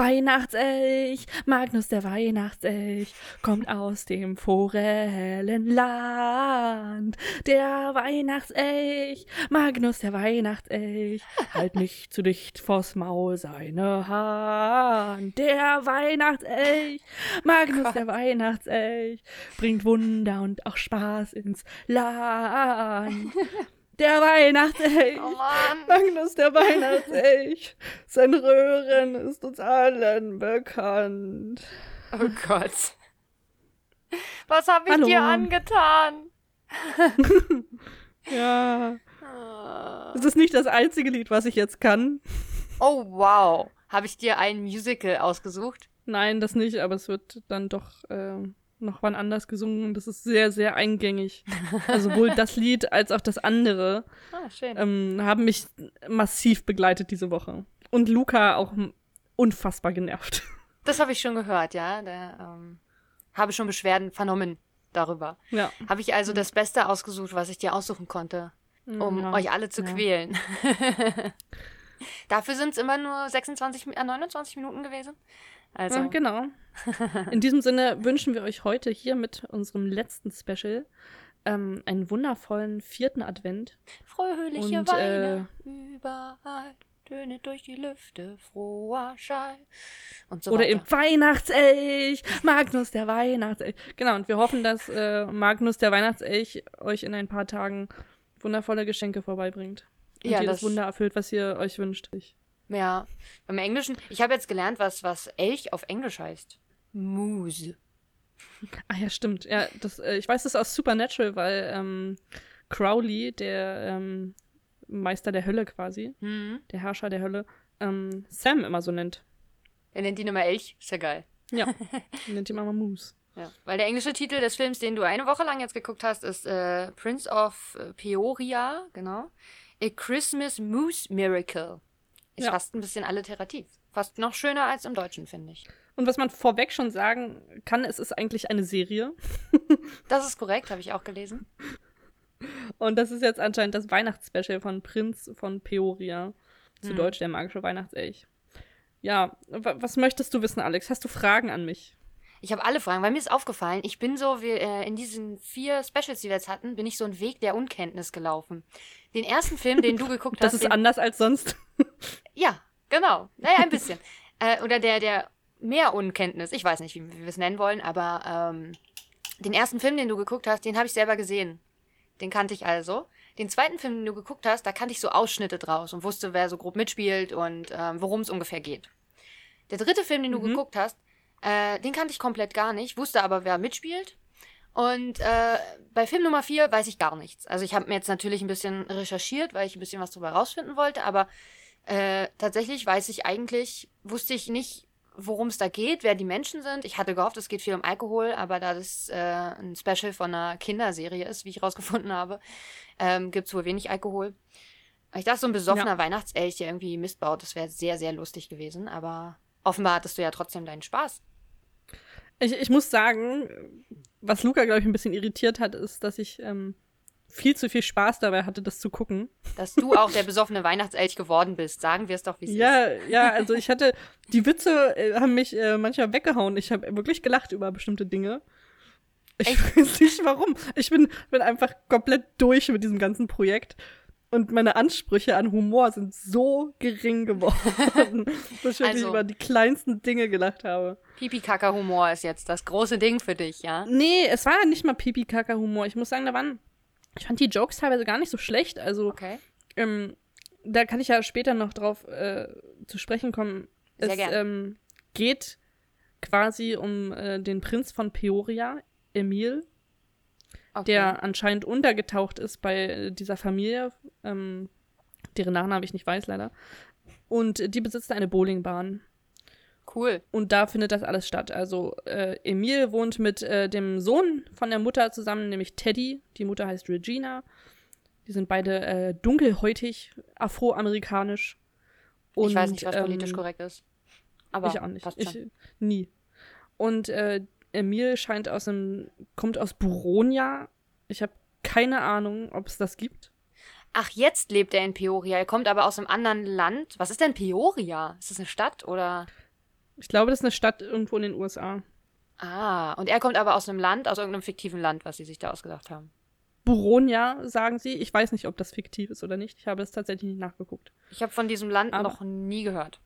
Weihnachtselch, Magnus der Weihnachtselch, kommt aus dem Forellenland. Der Weihnachtselch, Magnus der Weihnachtselch, halt nicht zu dicht vors Maul seine Hand. Der Weihnachtselch, Magnus Gott. der Weihnachtselch, bringt Wunder und auch Spaß ins Land. Der Weihnachtselch. Oh Magnus, der Weihnachtselch. Sein Röhren ist uns allen bekannt. Oh Gott. Was habe ich Hallo. dir angetan? ja. Ah. Es ist nicht das einzige Lied, was ich jetzt kann. Oh, wow. Habe ich dir ein Musical ausgesucht? Nein, das nicht, aber es wird dann doch äh, noch wann anders gesungen. Das ist sehr, sehr eingängig. Also sowohl das Lied als auch das andere ah, ähm, haben mich massiv begleitet diese Woche. Und Luca auch unfassbar genervt. Das habe ich schon gehört, ja. Da ähm, habe schon Beschwerden vernommen darüber. Ja. Habe ich also das Beste ausgesucht, was ich dir aussuchen konnte, um ja. euch alle zu ja. quälen. Dafür sind es immer nur 26, äh, 29 Minuten gewesen. Also. Ja, genau. In diesem Sinne wünschen wir euch heute hier mit unserem letzten Special ähm, einen wundervollen vierten Advent. Fröhliche und, Weine äh, überall. Töne durch die Lüfte, froher Schall. Und so Oder weiter. im Weihnachtselch, Magnus der Weihnachtselch. Genau, und wir hoffen, dass äh, Magnus der Weihnachtselch euch in ein paar Tagen wundervolle Geschenke vorbeibringt. Und ja, jedes Wunder erfüllt, was ihr euch wünscht. Ja, beim Englischen. Ich habe jetzt gelernt, was, was Elch auf Englisch heißt. Moose. Ah ja, stimmt. Ja, das, äh, ich weiß das aus Supernatural, weil ähm, Crowley, der ähm, Meister der Hölle quasi, mhm. der Herrscher der Hölle, ähm, Sam immer so nennt. Er nennt ihn immer Elch. Ist ja geil. Ja, er nennt ihn immer Moose. Ja, weil der englische Titel des Films, den du eine Woche lang jetzt geguckt hast, ist äh, Prince of Peoria, genau. A Christmas Moose Miracle. Ist ja. fast ein bisschen alliterativ. Fast noch schöner als im Deutschen, finde ich. Und was man vorweg schon sagen kann, es ist eigentlich eine Serie. das ist korrekt, habe ich auch gelesen. Und das ist jetzt anscheinend das Weihnachtsspecial von Prinz von Peoria. Zu hm. Deutsch der magische Weihnachtselch. Ja, was möchtest du wissen, Alex? Hast du Fragen an mich? Ich habe alle Fragen, weil mir ist aufgefallen, ich bin so, wie, äh, in diesen vier Specials, die wir jetzt hatten, bin ich so einen Weg der Unkenntnis gelaufen. Den ersten Film, den du geguckt das hast. Das ist anders als sonst. ja, genau. Naja, ein bisschen. äh, oder der, der mehr Unkenntnis. Ich weiß nicht, wie, wie wir es nennen wollen, aber ähm, den ersten Film, den du geguckt hast, den habe ich selber gesehen. Den kannte ich also. Den zweiten Film, den du geguckt hast, da kannte ich so Ausschnitte draus und wusste, wer so grob mitspielt und ähm, worum es ungefähr geht. Der dritte Film, den du mhm. geguckt hast, äh, den kannte ich komplett gar nicht, wusste aber, wer mitspielt und äh, bei Film Nummer 4 weiß ich gar nichts. Also ich habe mir jetzt natürlich ein bisschen recherchiert, weil ich ein bisschen was darüber rausfinden wollte, aber äh, tatsächlich weiß ich eigentlich, wusste ich nicht, worum es da geht, wer die Menschen sind. Ich hatte gehofft, es geht viel um Alkohol, aber da das äh, ein Special von einer Kinderserie ist, wie ich rausgefunden habe, ähm, gibt es wohl wenig Alkohol. Ich dachte, so ein besoffener ja. Weihnachtselch, der irgendwie Mist baut, das wäre sehr, sehr lustig gewesen, aber offenbar hattest du ja trotzdem deinen Spaß. Ich, ich muss sagen, was Luca, glaube ich, ein bisschen irritiert hat, ist, dass ich ähm, viel zu viel Spaß dabei hatte, das zu gucken. Dass du auch der besoffene Weihnachtselch geworden bist. Sagen wir es doch, wie es ja, ist. Ja, ja, also ich hatte, die Witze äh, haben mich äh, manchmal weggehauen. Ich habe wirklich gelacht über bestimmte Dinge. Ich Echt? weiß nicht warum. Ich bin, bin einfach komplett durch mit diesem ganzen Projekt und meine Ansprüche an Humor sind so gering geworden, dass ich also, über die kleinsten Dinge gelacht habe. Pipi-Kaka-Humor ist jetzt das große Ding für dich, ja? Nee, es war nicht mal Pipi-Kaka-Humor. Ich muss sagen, da waren, ich fand die Jokes teilweise gar nicht so schlecht. Also, okay. ähm, da kann ich ja später noch drauf äh, zu sprechen kommen. Sehr es ähm, geht quasi um äh, den Prinz von Peoria, Emil, okay. der anscheinend untergetaucht ist bei dieser Familie, ähm, deren Nachname ich nicht weiß leider. Und die besitzt eine Bowlingbahn. Cool. Und da findet das alles statt. Also äh, Emil wohnt mit äh, dem Sohn von der Mutter zusammen, nämlich Teddy. Die Mutter heißt Regina. Die sind beide äh, dunkelhäutig, afroamerikanisch. Und, ich weiß nicht, was ähm, politisch korrekt ist. Aber ich auch nicht. Ich, nie. Und äh, Emil scheint aus dem, kommt aus Buronia. Ich habe keine Ahnung, ob es das gibt. Ach, jetzt lebt er in Peoria. Er kommt aber aus einem anderen Land. Was ist denn Peoria? Ist das eine Stadt oder? Ich glaube, das ist eine Stadt irgendwo in den USA. Ah, und er kommt aber aus einem Land, aus irgendeinem fiktiven Land, was sie sich da ausgedacht haben. Buronia, sagen sie. Ich weiß nicht, ob das fiktiv ist oder nicht. Ich habe es tatsächlich nicht nachgeguckt. Ich habe von diesem Land Aber- noch nie gehört.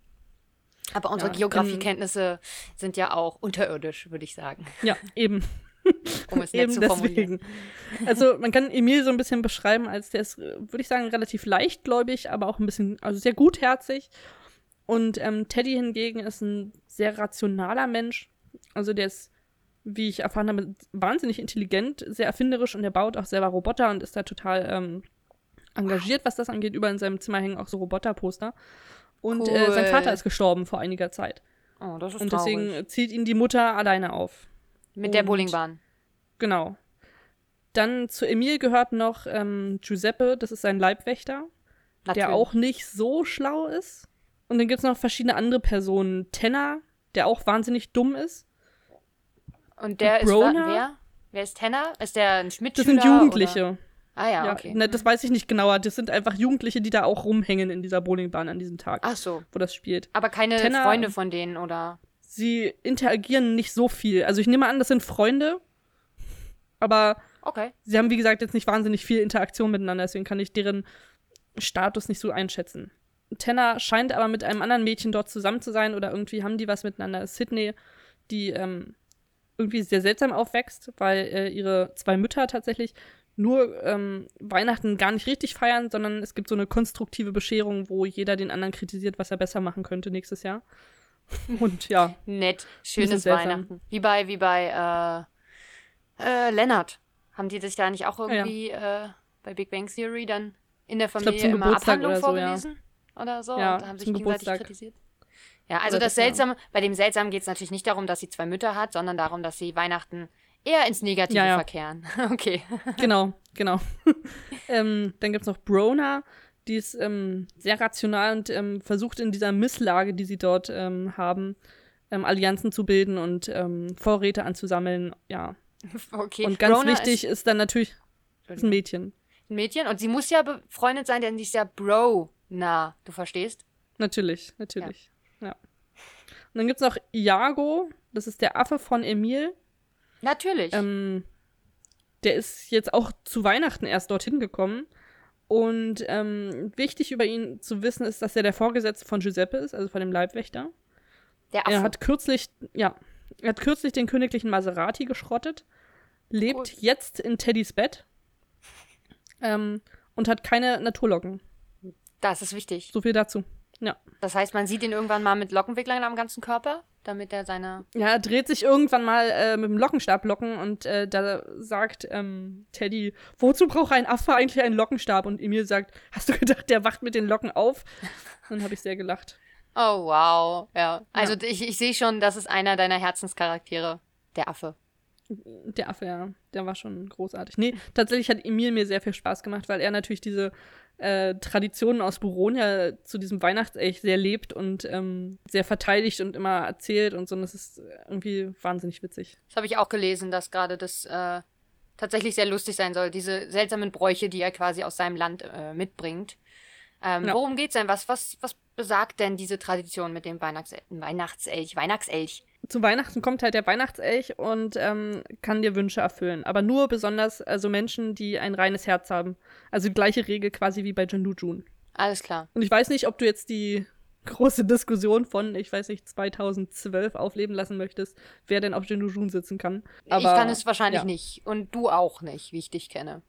Aber unsere Ja, Geografiekenntnisse sind ja auch unterirdisch, würde ich sagen, Ja, eben. um es nett Eben zu formulieren. deswegen. Also man kann Emil so ein bisschen beschreiben, als der ist, würde ich sagen, relativ leichtgläubig, aber auch ein bisschen, also sehr gutherzig. Und ähm, Teddy hingegen ist ein sehr rationaler Mensch. Also der ist, wie ich erfahren habe, wahnsinnig intelligent, sehr erfinderisch und der baut auch selber Roboter und ist da total ähm, engagiert, was das angeht. Überall in seinem Zimmer hängen auch so Roboterposter. Und äh, sein Cool. Vater ist gestorben vor einiger Zeit. Oh, das ist Und traurig. deswegen zieht ihn die Mutter alleine auf. Mit der und- Bowlingbahn. Genau. Dann zu Emil gehört noch ähm, Giuseppe, das ist sein Leibwächter, Natürlich. der auch nicht so schlau ist. Und dann gibt es noch verschiedene andere Personen. Tenner, der auch wahnsinnig dumm ist. Und der ist wa- Brona? wer? Wer ist Tenner? Ist der ein Das Schmidtschüler? sind Jugendliche. Oder? Ah ja, Ja, okay. ne, das weiß ich nicht genauer. Das sind einfach Jugendliche, die da auch rumhängen in dieser Bowlingbahn an diesem Tag, Ach so. wo das spielt. Aber keine Tenner- Freunde von denen, oder? Sie interagieren nicht so viel. Also ich nehme an, das sind Freunde. Aber Okay. sie haben, wie gesagt, jetzt nicht wahnsinnig viel Interaktion miteinander, deswegen kann ich deren Status nicht so einschätzen. Tenner scheint aber mit einem anderen Mädchen dort zusammen zu sein oder irgendwie haben die was miteinander. Sydney, die ähm, irgendwie sehr seltsam aufwächst, weil äh, ihre zwei Mütter tatsächlich nur ähm, Weihnachten gar nicht richtig feiern, sondern es gibt so eine konstruktive Bescherung, wo jeder den anderen kritisiert, was er besser machen könnte nächstes Jahr. Und ja, Nett. Schönes. Weihnachten. Wie bei, wie bei, äh, äh, Lennart. Haben die sich da nicht auch irgendwie, äh, bei Big Bang Theory dann in der Familie zum immer Geburtstag Abhandlung oder so, ja. vorgelesen? Oder so? Ja, und haben sich gegenseitig Geburtstag. kritisiert? Ja, also das das, ja. Seltsame, bei dem Seltsamen geht es natürlich nicht darum, dass sie zwei Mütter hat, sondern darum, dass sie Weihnachten eher ins Negative Ja, ja. verkehren. okay. Genau, genau. ähm, dann gibt es noch Brona, die ist ähm, sehr rational und ähm, versucht in dieser Misslage, die sie dort ähm, haben, ähm, Allianzen zu bilden und ähm, Vorräte anzusammeln. Ja. Okay. Und ganz Brona wichtig ist, dann natürlich ist ein Mädchen. Ist ein Mädchen und sie muss ja befreundet sein, denn sie ist ja Bro. Na, du verstehst? Natürlich, natürlich. Ja. Und dann gibt es noch Iago, das ist der Affe von Emil. Natürlich. Ähm, der ist jetzt auch zu Weihnachten erst dorthin gekommen. Und ähm, wichtig über ihn zu wissen ist, dass er der Vorgesetzte von Giuseppe ist, also von dem Leibwächter. der Affe. Er hat kürzlich, ja, er hat kürzlich den königlichen Maserati geschrottet, lebt Cool. jetzt in Teddys Bett ähm, und hat keine Naturlocken. das ist wichtig. So viel dazu. Ja. Das heißt, man sieht ihn irgendwann mal mit Lockenwicklern am ganzen Körper, damit er seine. Ja, er dreht sich irgendwann mal äh, mit dem Lockenstab locken und äh, da sagt ähm, Teddy, wozu braucht ein Affe eigentlich einen Lockenstab? Und Emil sagt, hast du gedacht, der wacht mit den Locken auf? Dann habe ich sehr gelacht. Oh, wow. Ja. Also ich, ich sehe schon, das ist einer deiner Herzenscharaktere. Der Affe. Der Affe, ja, der war schon großartig. Nee, tatsächlich hat Emil mir sehr viel Spaß gemacht, weil er natürlich diese äh, Traditionen aus Buronia zu diesem Weihnachtselch sehr lebt und ähm, sehr verteidigt und immer erzählt und so. Und das ist irgendwie wahnsinnig witzig. Das habe ich auch gelesen, dass gerade das äh, tatsächlich sehr lustig sein soll. Diese seltsamen Bräuche, die er quasi aus seinem Land äh, mitbringt. Ähm, Ja. Worum geht's denn? Was, was, was besagt denn diese Tradition mit dem Weihnachts Weihnachtselch? Weihnachtselch. Zu Weihnachten kommt halt der Weihnachtselch und ähm, kann dir Wünsche erfüllen. Aber nur besonders also Menschen, die ein reines Herz haben. Also die gleiche Regel quasi wie bei Jindu Jun. Alles klar. Und ich weiß nicht, ob du jetzt die große Diskussion von, ich weiß nicht, 2012 aufleben lassen möchtest, wer denn auf Jindu Jun sitzen kann. Aber, ich kann es wahrscheinlich ja. nicht. Und du auch nicht, wie ich dich kenne.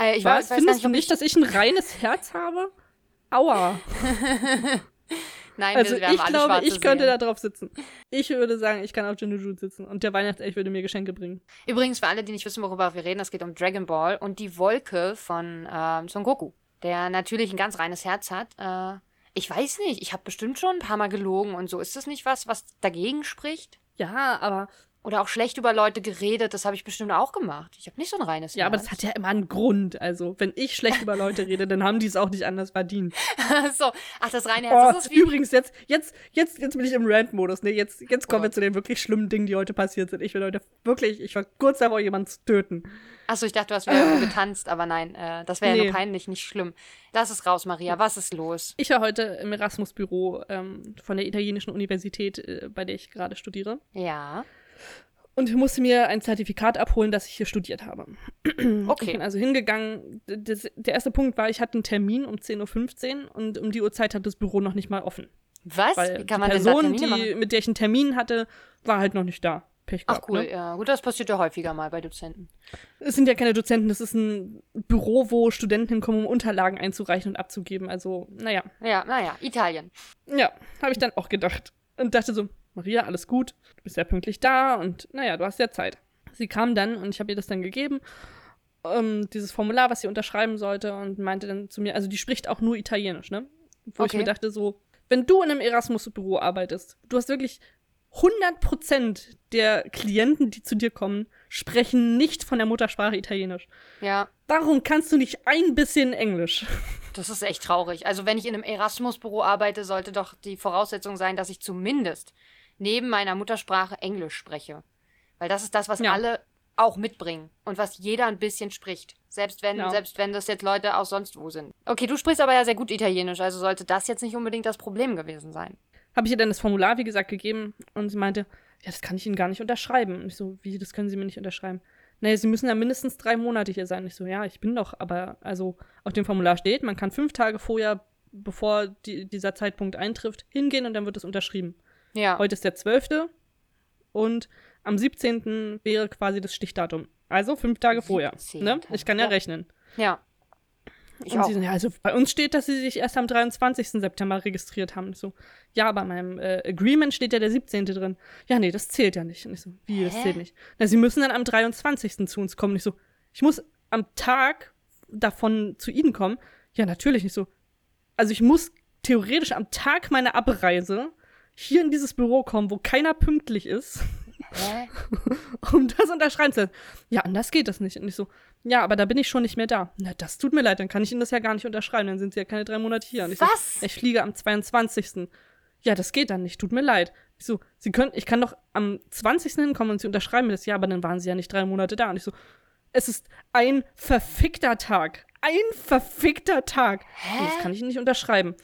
Äh, ich Was? weiß, weiß Findest nicht, du nicht, ich, dass ich ein reines Herz habe? Aua. Nein, Also wir, wir ich glaube, ich könnte da Seelen. drauf sitzen. Ich würde sagen, ich kann auf Jindu Jun sitzen und der Weihnachtselch würde mir Geschenke bringen. Übrigens, für alle, die nicht wissen, worüber wir reden, es geht um Dragon Ball und die Wolke von ähm, Son Goku, der natürlich ein ganz reines Herz hat. Äh, ich weiß nicht, ich habe bestimmt schon ein paar Mal gelogen und so. Ist das nicht was, was dagegen spricht? Ja, aber Oder auch schlecht über Leute geredet, das habe ich bestimmt auch gemacht. Ich habe nicht so ein reines Ja, aber das hat ja immer einen Grund. Also, wenn ich schlecht über Leute rede, dann haben die es auch nicht anders verdient. so, ach, das reine Oh, Herz, das ist wie. übrigens, jetzt, jetzt, jetzt, jetzt bin ich im Rant-Modus. Ne? Jetzt, jetzt kommen wir Oh. zu den wirklich schlimmen Dingen, die heute passiert sind. Ich will heute wirklich, ich war kurz davor, jemanden zu töten. Achso, ich dachte, du hast wieder getanzt, aber nein, äh, das wäre ja Nee. nur peinlich, nicht schlimm. Lass es raus, Maria, was ist los? Ich war heute im Erasmus-Büro ähm, von der italienischen Universität, äh, bei der ich gerade studiere. Ja. Und ich musste mir ein Zertifikat abholen, dass ich hier studiert habe. Ich bin Okay. also hingegangen. Das, der erste Punkt war, ich hatte einen Termin um 10.15 Uhr und um die Uhrzeit hat das Büro noch nicht mal offen. Was? Weil Wie kann die man denn da Person, die, mit der ich einen Termin hatte, war halt noch nicht da. Pech Ach gehabt, cool, Ne? ja. Gut, das passiert ja häufiger mal bei Dozenten. Es sind ja keine Dozenten, das ist ein Büro, wo Studenten hinkommen, um Unterlagen einzureichen und abzugeben. Also, naja. Ja, naja, Italien. Ja, habe ich dann auch gedacht. Und dachte so, Maria, alles gut, du bist ja pünktlich da und naja, du hast ja Zeit. Sie kam dann und ich habe ihr das dann gegeben, ähm, dieses Formular, was sie unterschreiben sollte und meinte dann zu mir, also die spricht auch nur Italienisch, ne? Wo ich Okay. mir dachte so, wenn du in einem Erasmus-Büro arbeitest, du hast wirklich 100% der Klienten, die zu dir kommen, sprechen nicht von der Muttersprache Italienisch. Ja, Warum kannst du nicht ein bisschen Englisch? das ist echt traurig. Also, wenn ich in einem Erasmus-Büro arbeite, sollte doch die Voraussetzung sein, dass ich zumindest neben meiner Muttersprache Englisch spreche. Weil das ist das, was Ja. alle auch mitbringen und was jeder ein bisschen spricht. Selbst wenn, Ja. selbst wenn das jetzt Leute aus sonst wo sind. Okay, du sprichst aber ja sehr gut Italienisch, also sollte das jetzt nicht unbedingt das Problem gewesen sein. Habe ich ihr dann das Formular, wie gesagt, gegeben und sie meinte, ja, das kann ich Ihnen gar nicht unterschreiben. Und ich so, wie, das können Sie mir nicht unterschreiben? Naja, Sie müssen ja mindestens drei Monate hier sein. Ich so, ja, ich bin doch, aber also auf dem Formular steht, man kann fünf Tage vorher, bevor die, dieser Zeitpunkt eintrifft, hingehen und dann wird es unterschrieben. Ja. Heute ist der 12. und am 17. wäre quasi das Stichdatum. Also fünf Tage vorher. Ne? 17.. Ich kann ja, Ja. rechnen. Ja. Ich und auch. sie so, ja, also bei uns steht, dass sie sich erst am 23. September registriert haben. Ich so, ja, aber in meinem äh, Agreement steht ja der 17. drin. Ja, nee, das zählt ja nicht. Und ich so, wie, das Hä? zählt nicht. Na, sie müssen dann am 23. zu uns kommen. Und ich so, ich muss am Tag davon zu ihnen kommen. Ja, natürlich nicht so. Also ich muss theoretisch am Tag meiner Abreise hier in dieses Büro kommen, wo keiner pünktlich ist, Hä? um das unterschreiben zu lassen. Ja, anders geht das nicht. Und ich so, ja, aber da bin ich schon nicht mehr da. Na, das tut mir leid, dann kann ich Ihnen das ja gar nicht unterschreiben. Dann sind Sie ja keine drei Monate hier. Und ich Was? So, ich fliege am 22. Ja, das geht dann nicht, tut mir leid. Ich so, Sie können, ich kann doch am 20. hinkommen und Sie unterschreiben mir das. Ja, aber dann waren Sie ja nicht drei Monate da. Und ich so, es ist ein verfickter Tag. Ein verfickter Tag. Und das kann ich Ihnen nicht unterschreiben.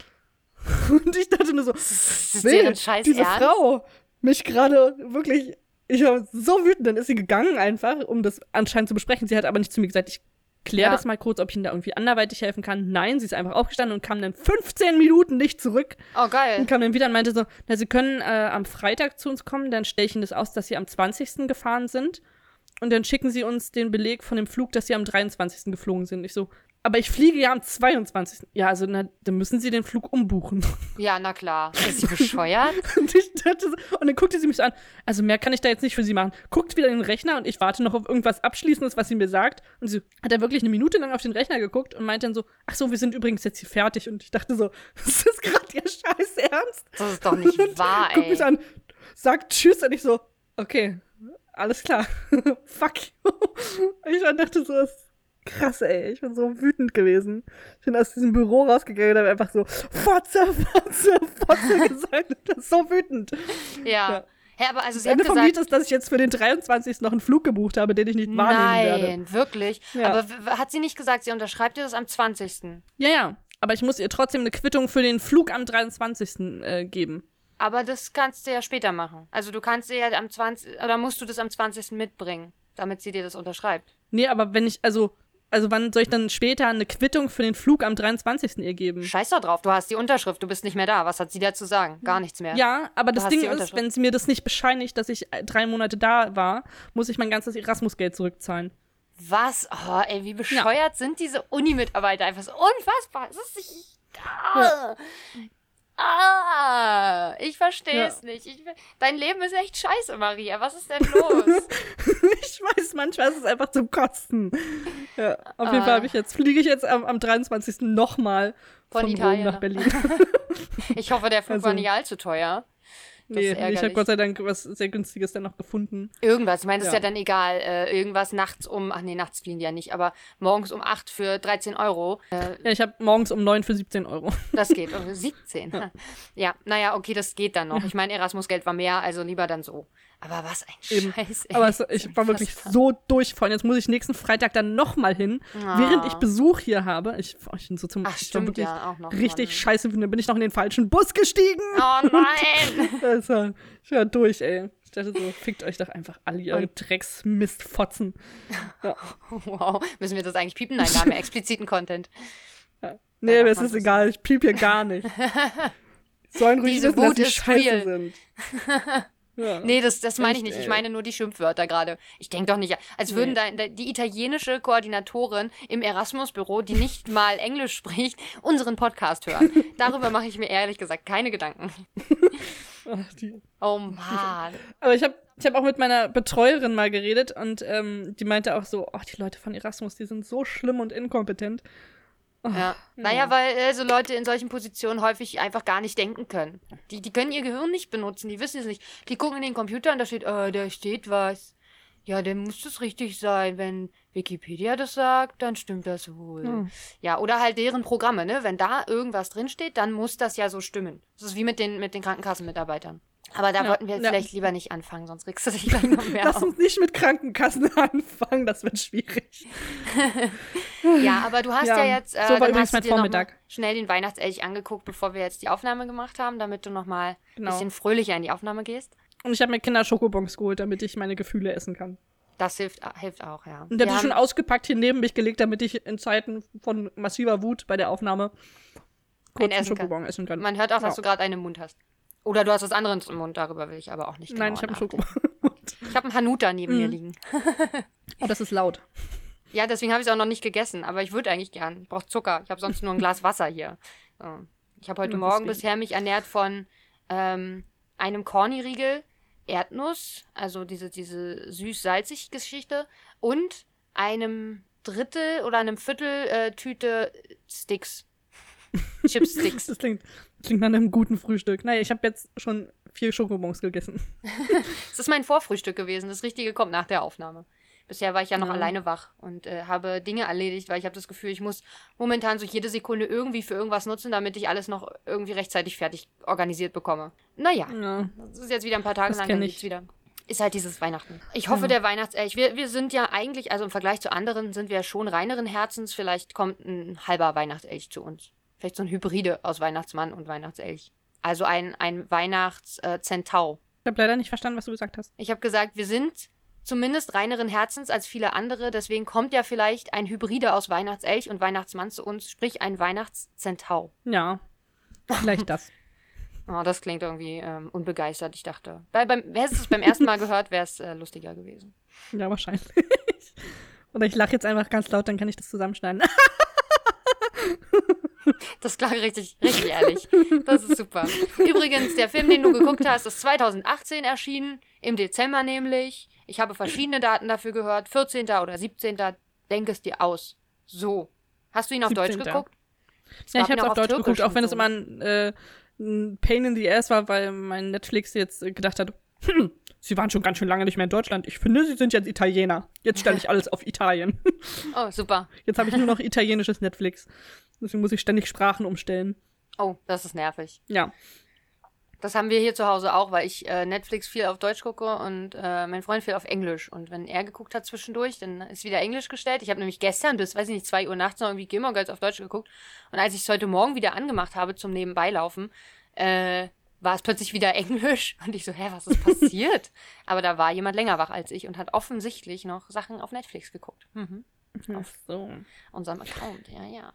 Und ich dachte nur so, Das Scheiß diese Ernst? Frau mich gerade wirklich. Ich war so wütend, dann ist sie gegangen einfach, um das anscheinend zu besprechen. Sie hat aber nicht zu mir gesagt, ich kläre Ja. das mal kurz, ob ich Ihnen da irgendwie anderweitig helfen kann. Nein, sie ist einfach aufgestanden und kam dann 15 Minuten nicht zurück Oh, geil. und kam dann wieder und meinte so, na, Sie können äh, am Freitag zu uns kommen, dann stelle ich Ihnen das aus, dass Sie am 20. gefahren sind und dann schicken Sie uns den Beleg von dem Flug, dass Sie am 23. geflogen sind. Ich so, aber ich fliege ja am 22. Ja, also na, dann müssen Sie den Flug umbuchen. Ja, na klar. Ist sie bescheuert? Und ich und dann guckte sie mich so an. Also mehr kann ich da jetzt nicht für sie machen. Guckt wieder in den Rechner und ich warte noch auf irgendwas Abschließendes, was sie mir sagt. Und sie hat er wirklich eine Minute lang auf den Rechner geguckt und meint dann so, ach so, wir sind übrigens jetzt hier fertig. Und ich dachte so, ist das gerade ihr Scheiß Ernst? Das ist doch nicht wahr, Guckt ey. mich an, sagt Tschüss und ich so, okay, alles klar. Fuck you. Und ich dachte so, das ist krass, ey. Ich bin so wütend gewesen. Ich bin aus diesem Büro rausgegangen und habe einfach so, Fotze, Fotze, Fotze gesagt. Das ist so wütend. Ja. Ja. Hä, aber also sie hat Ende vom gesagt, Lied ist, dass ich jetzt für den 23. noch einen Flug gebucht habe, den ich nicht wahrnehmen werde. nein, wirklich. Ja. Aber hat sie nicht gesagt, sie unterschreibt dir das am 20. Ja, ja. Aber ich muss ihr trotzdem eine Quittung für den Flug am 23. Äh, geben. Aber das kannst du ja später machen. Also du kannst dir ja am 20. oder musst du das am 20. mitbringen, damit sie dir das unterschreibt. Nee, aber wenn ich, also, also wann soll ich dann später eine Quittung für den Flug am 23. ihr geben? Scheiß doch drauf, du hast die Unterschrift, du bist nicht mehr da. Was hat sie da zu sagen? Gar nichts mehr. Ja, aber das hast Ding ist, wenn sie mir das nicht bescheinigt, dass ich äh, drei Monate da war, muss ich mein ganzes Erasmus-Geld zurückzahlen. Was? Oh, ey, wie bescheuert sind diese Uni-Mitarbeiter? Einfach so unfassbar. Es ist nicht. Ah, ah ich verstehe es nicht. Ich, dein Leben ist echt scheiße, Maria. Was ist denn los? ich weiß, manchmal ist es einfach zum Kosten. Ja, auf jeden Ah. Fall habe ich jetzt, fliege ich jetzt am, am 23. nochmal Von von, Italien Rom nach nach- Berlin. ich hoffe, der Flug Also- war nicht allzu teuer. Nee, nee, ich habe. Gott sei Dank was sehr günstiges dann noch gefunden. Irgendwas, ich meine, das ist Ja. ja dann egal. Äh, irgendwas nachts um, ach nee, nachts fliegen die ja nicht, aber morgens um 8 für 13 Euro. Äh, Ja, ich habe morgens um 9 für 17 Euro. das geht. Oh, 17. Ja. naja, okay, das geht dann noch. Ich meine, Erasmus-Geld war mehr, also lieber dann so. Aber was ein Eben. Scheiß. Ey. Aber es, ich war wirklich so durchfallen. Jetzt muss ich nächsten Freitag dann nochmal hin, während ich Ah. Besuch hier habe. Ich, oh, ich bin so zum Ach, stimmt wirklich ja richtig Mann. scheiße. Dann bin ich noch in den falschen Bus gestiegen. Oh nein! Das war, ich war durch, ey. Ich dachte so, fickt euch doch einfach alle, ihr Und- Drecksmistfotzen. Ja. wow. Müssen wir das eigentlich piepen? Nein, wir haben ja expliziten Content. Nee, Ja, mir ist es egal. Ich piep hier gar nicht. Sollen ruhig wissen, dass ist scheiße sind. Ja. Nee, das, das meine ich nicht. Ich meine nur die Schimpfwörter gerade. Ich denke doch nicht, als würden da, da die italienische Koordinatorin im Erasmus-Büro, die nicht mal Englisch spricht, unseren Podcast hören. Darüber mache ich mir ehrlich gesagt keine Gedanken. Ach, die. Oh Mann. Aber ich habe ich hab auch mit meiner Betreuerin mal geredet und ähm, die meinte auch so, oh, die Leute von Erasmus, die sind so schlimm und inkompetent. Ja. Naja, weil äh, so Leute in solchen Positionen häufig einfach gar nicht denken können. Die, die können ihr Gehirn nicht benutzen, die wissen es nicht. Die gucken in den Computer und da steht, äh, da steht was. Ja, dann muss das richtig sein. Wenn Wikipedia das sagt, dann stimmt das wohl. Hm. Ja, oder halt deren Programme, ne? Wenn da irgendwas drinsteht, dann muss das ja so stimmen. Das ist wie mit den, mit den Krankenkassenmitarbeitern. Aber da Ja, wollten wir jetzt ja. vielleicht lieber nicht anfangen, sonst regst du dich gleich noch mehr Lass auf. uns nicht mit Krankenkassen anfangen, das wird schwierig. Ja, aber du hast ja, Ja, jetzt äh, so war übrigens mein Vormittag. schnell den Weihnachtselch angeguckt, bevor wir jetzt die Aufnahme gemacht haben, damit du noch mal ein Genau. bisschen fröhlicher in die Aufnahme gehst. Und ich habe mir Kinder-Schokobons geholt, damit ich meine Gefühle essen kann. Das hilft, hilft auch, ja. Und ich haben- schon ausgepackt hier neben mich gelegt, damit ich in Zeiten von massiver Wut bei der Aufnahme kurz einen essen kann. Schokobon essen kann. Man hört auch, dass Ja. du gerade einen im Mund hast. Oder du hast was anderes im Mund, darüber will ich aber auch nicht Nein, genauer ich habe einen. Schokobon. Ich habe einen Hanuta neben mir Mhm. liegen. oh, das ist laut. Ja, deswegen habe ich es auch noch nicht gegessen, aber ich würde eigentlich gern. Ich brauche Zucker. Ich habe sonst nur ein Glas Wasser hier. Ich habe heute Ja, Morgen bisher mich ernährt von ähm, einem Corny-Riegel, Erdnuss, also diese, diese süß-salzig Geschichte, und einem Drittel oder einem Viertel äh, Tüte Sticks. Chips-Sticks. Das klingt, klingt nach einem guten Frühstück. Naja, ich habe jetzt schon vier Schokobons gegessen. Das ist mein Vorfrühstück gewesen. Das Richtige kommt nach der Aufnahme. Bisher war ich ja noch Ja. alleine wach und äh, habe Dinge erledigt, weil ich habe das Gefühl, ich muss momentan so jede Sekunde irgendwie für irgendwas nutzen, damit ich alles noch irgendwie rechtzeitig fertig organisiert bekomme. Naja, Ja. das ist jetzt wieder ein paar Tage Das lang, dann geht's wieder. Ist halt dieses Weihnachten. Ich hoffe, Ja. der Weihnachtselch. Wir, wir sind ja eigentlich, also im Vergleich zu anderen, sind wir ja schon reineren Herzens. Vielleicht kommt ein halber Weihnachtselch zu uns. Vielleicht so ein Hybride aus Weihnachtsmann und Weihnachtselch. Also ein, ein Weihnachts-Zentau. Ich habe leider nicht verstanden, was du gesagt hast. Ich habe gesagt, wir sind zumindest reineren Herzens als viele andere. Deswegen kommt ja vielleicht ein Hybride aus Weihnachtselch und Weihnachtsmann zu uns, sprich ein Weihnachtszentau. Ja. Vielleicht das. Oh, das klingt irgendwie ähm, unbegeistert. Ich dachte, bei, beim, hättest du es beim ersten Mal gehört, wäre es äh, lustiger gewesen. Ja, wahrscheinlich. Oder ich lache jetzt einfach ganz laut, dann kann ich das zusammenschneiden. Das klang richtig, richtig ehrlich. Das ist super. Übrigens, der Film, den du geguckt hast, ist 2018 erschienen, im Dezember nämlich. Ich habe verschiedene Daten dafür gehört. 14. oder 17. Denk es dir aus. So. Hast du ihn auf Deutsch 17.. geguckt? Es ja, ich habe es auf Deutsch Türkisch geguckt, auch wenn es so. immer ein, äh, ein Pain in the Ass war, weil mein Netflix jetzt gedacht hat, hm, sie waren schon ganz schön lange nicht mehr in Deutschland. Ich finde, sie sind jetzt Italiener. Jetzt stelle ich alles auf Italien. Oh, super. Jetzt habe ich nur noch italienisches Netflix. Deswegen muss ich ständig Sprachen umstellen. Oh, das ist nervig. Ja. Das haben wir hier zu Hause auch, weil ich äh, Netflix viel auf Deutsch gucke und äh, mein Freund viel auf Englisch. Und wenn er geguckt hat zwischendurch, dann ist wieder Englisch gestellt. Ich habe nämlich gestern bis, weiß ich nicht, 2 Uhr nachts noch irgendwie Gilmore Girls auf Deutsch geguckt. Und als ich es heute Morgen wieder angemacht habe zum Nebenbeilaufen, äh, war es plötzlich wieder Englisch. Und ich so, hä, was ist passiert? Aber da war jemand länger wach als ich und hat offensichtlich noch Sachen auf Netflix geguckt. Mhm. Ach so. Unserem Account, ja, ja.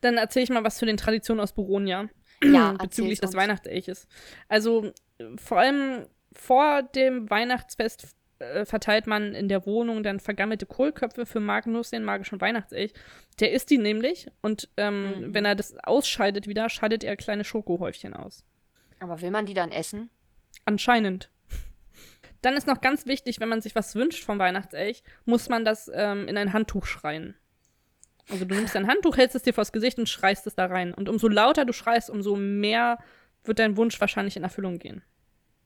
Dann erzähle ich mal was zu den Traditionen aus Boronia. Ja, bezüglich des. Weihnachtselches. Also vor allem vor dem Weihnachtsfest äh, verteilt man in der Wohnung dann vergammelte Kohlköpfe für Magnus, den magischen Weihnachtselch. Der isst die nämlich und ähm, Mhm. wenn er das ausscheidet wieder, scheidet er kleine Schokohäufchen aus. Aber will man die dann essen? Anscheinend. Dann ist noch ganz wichtig, wenn man sich was wünscht vom Weihnachtselch, muss man das ähm, in ein Handtuch schreien. Also du nimmst ein Handtuch, hältst es dir vors Gesicht und schreist es da rein. Und umso lauter du schreist, umso mehr wird dein Wunsch wahrscheinlich in Erfüllung gehen.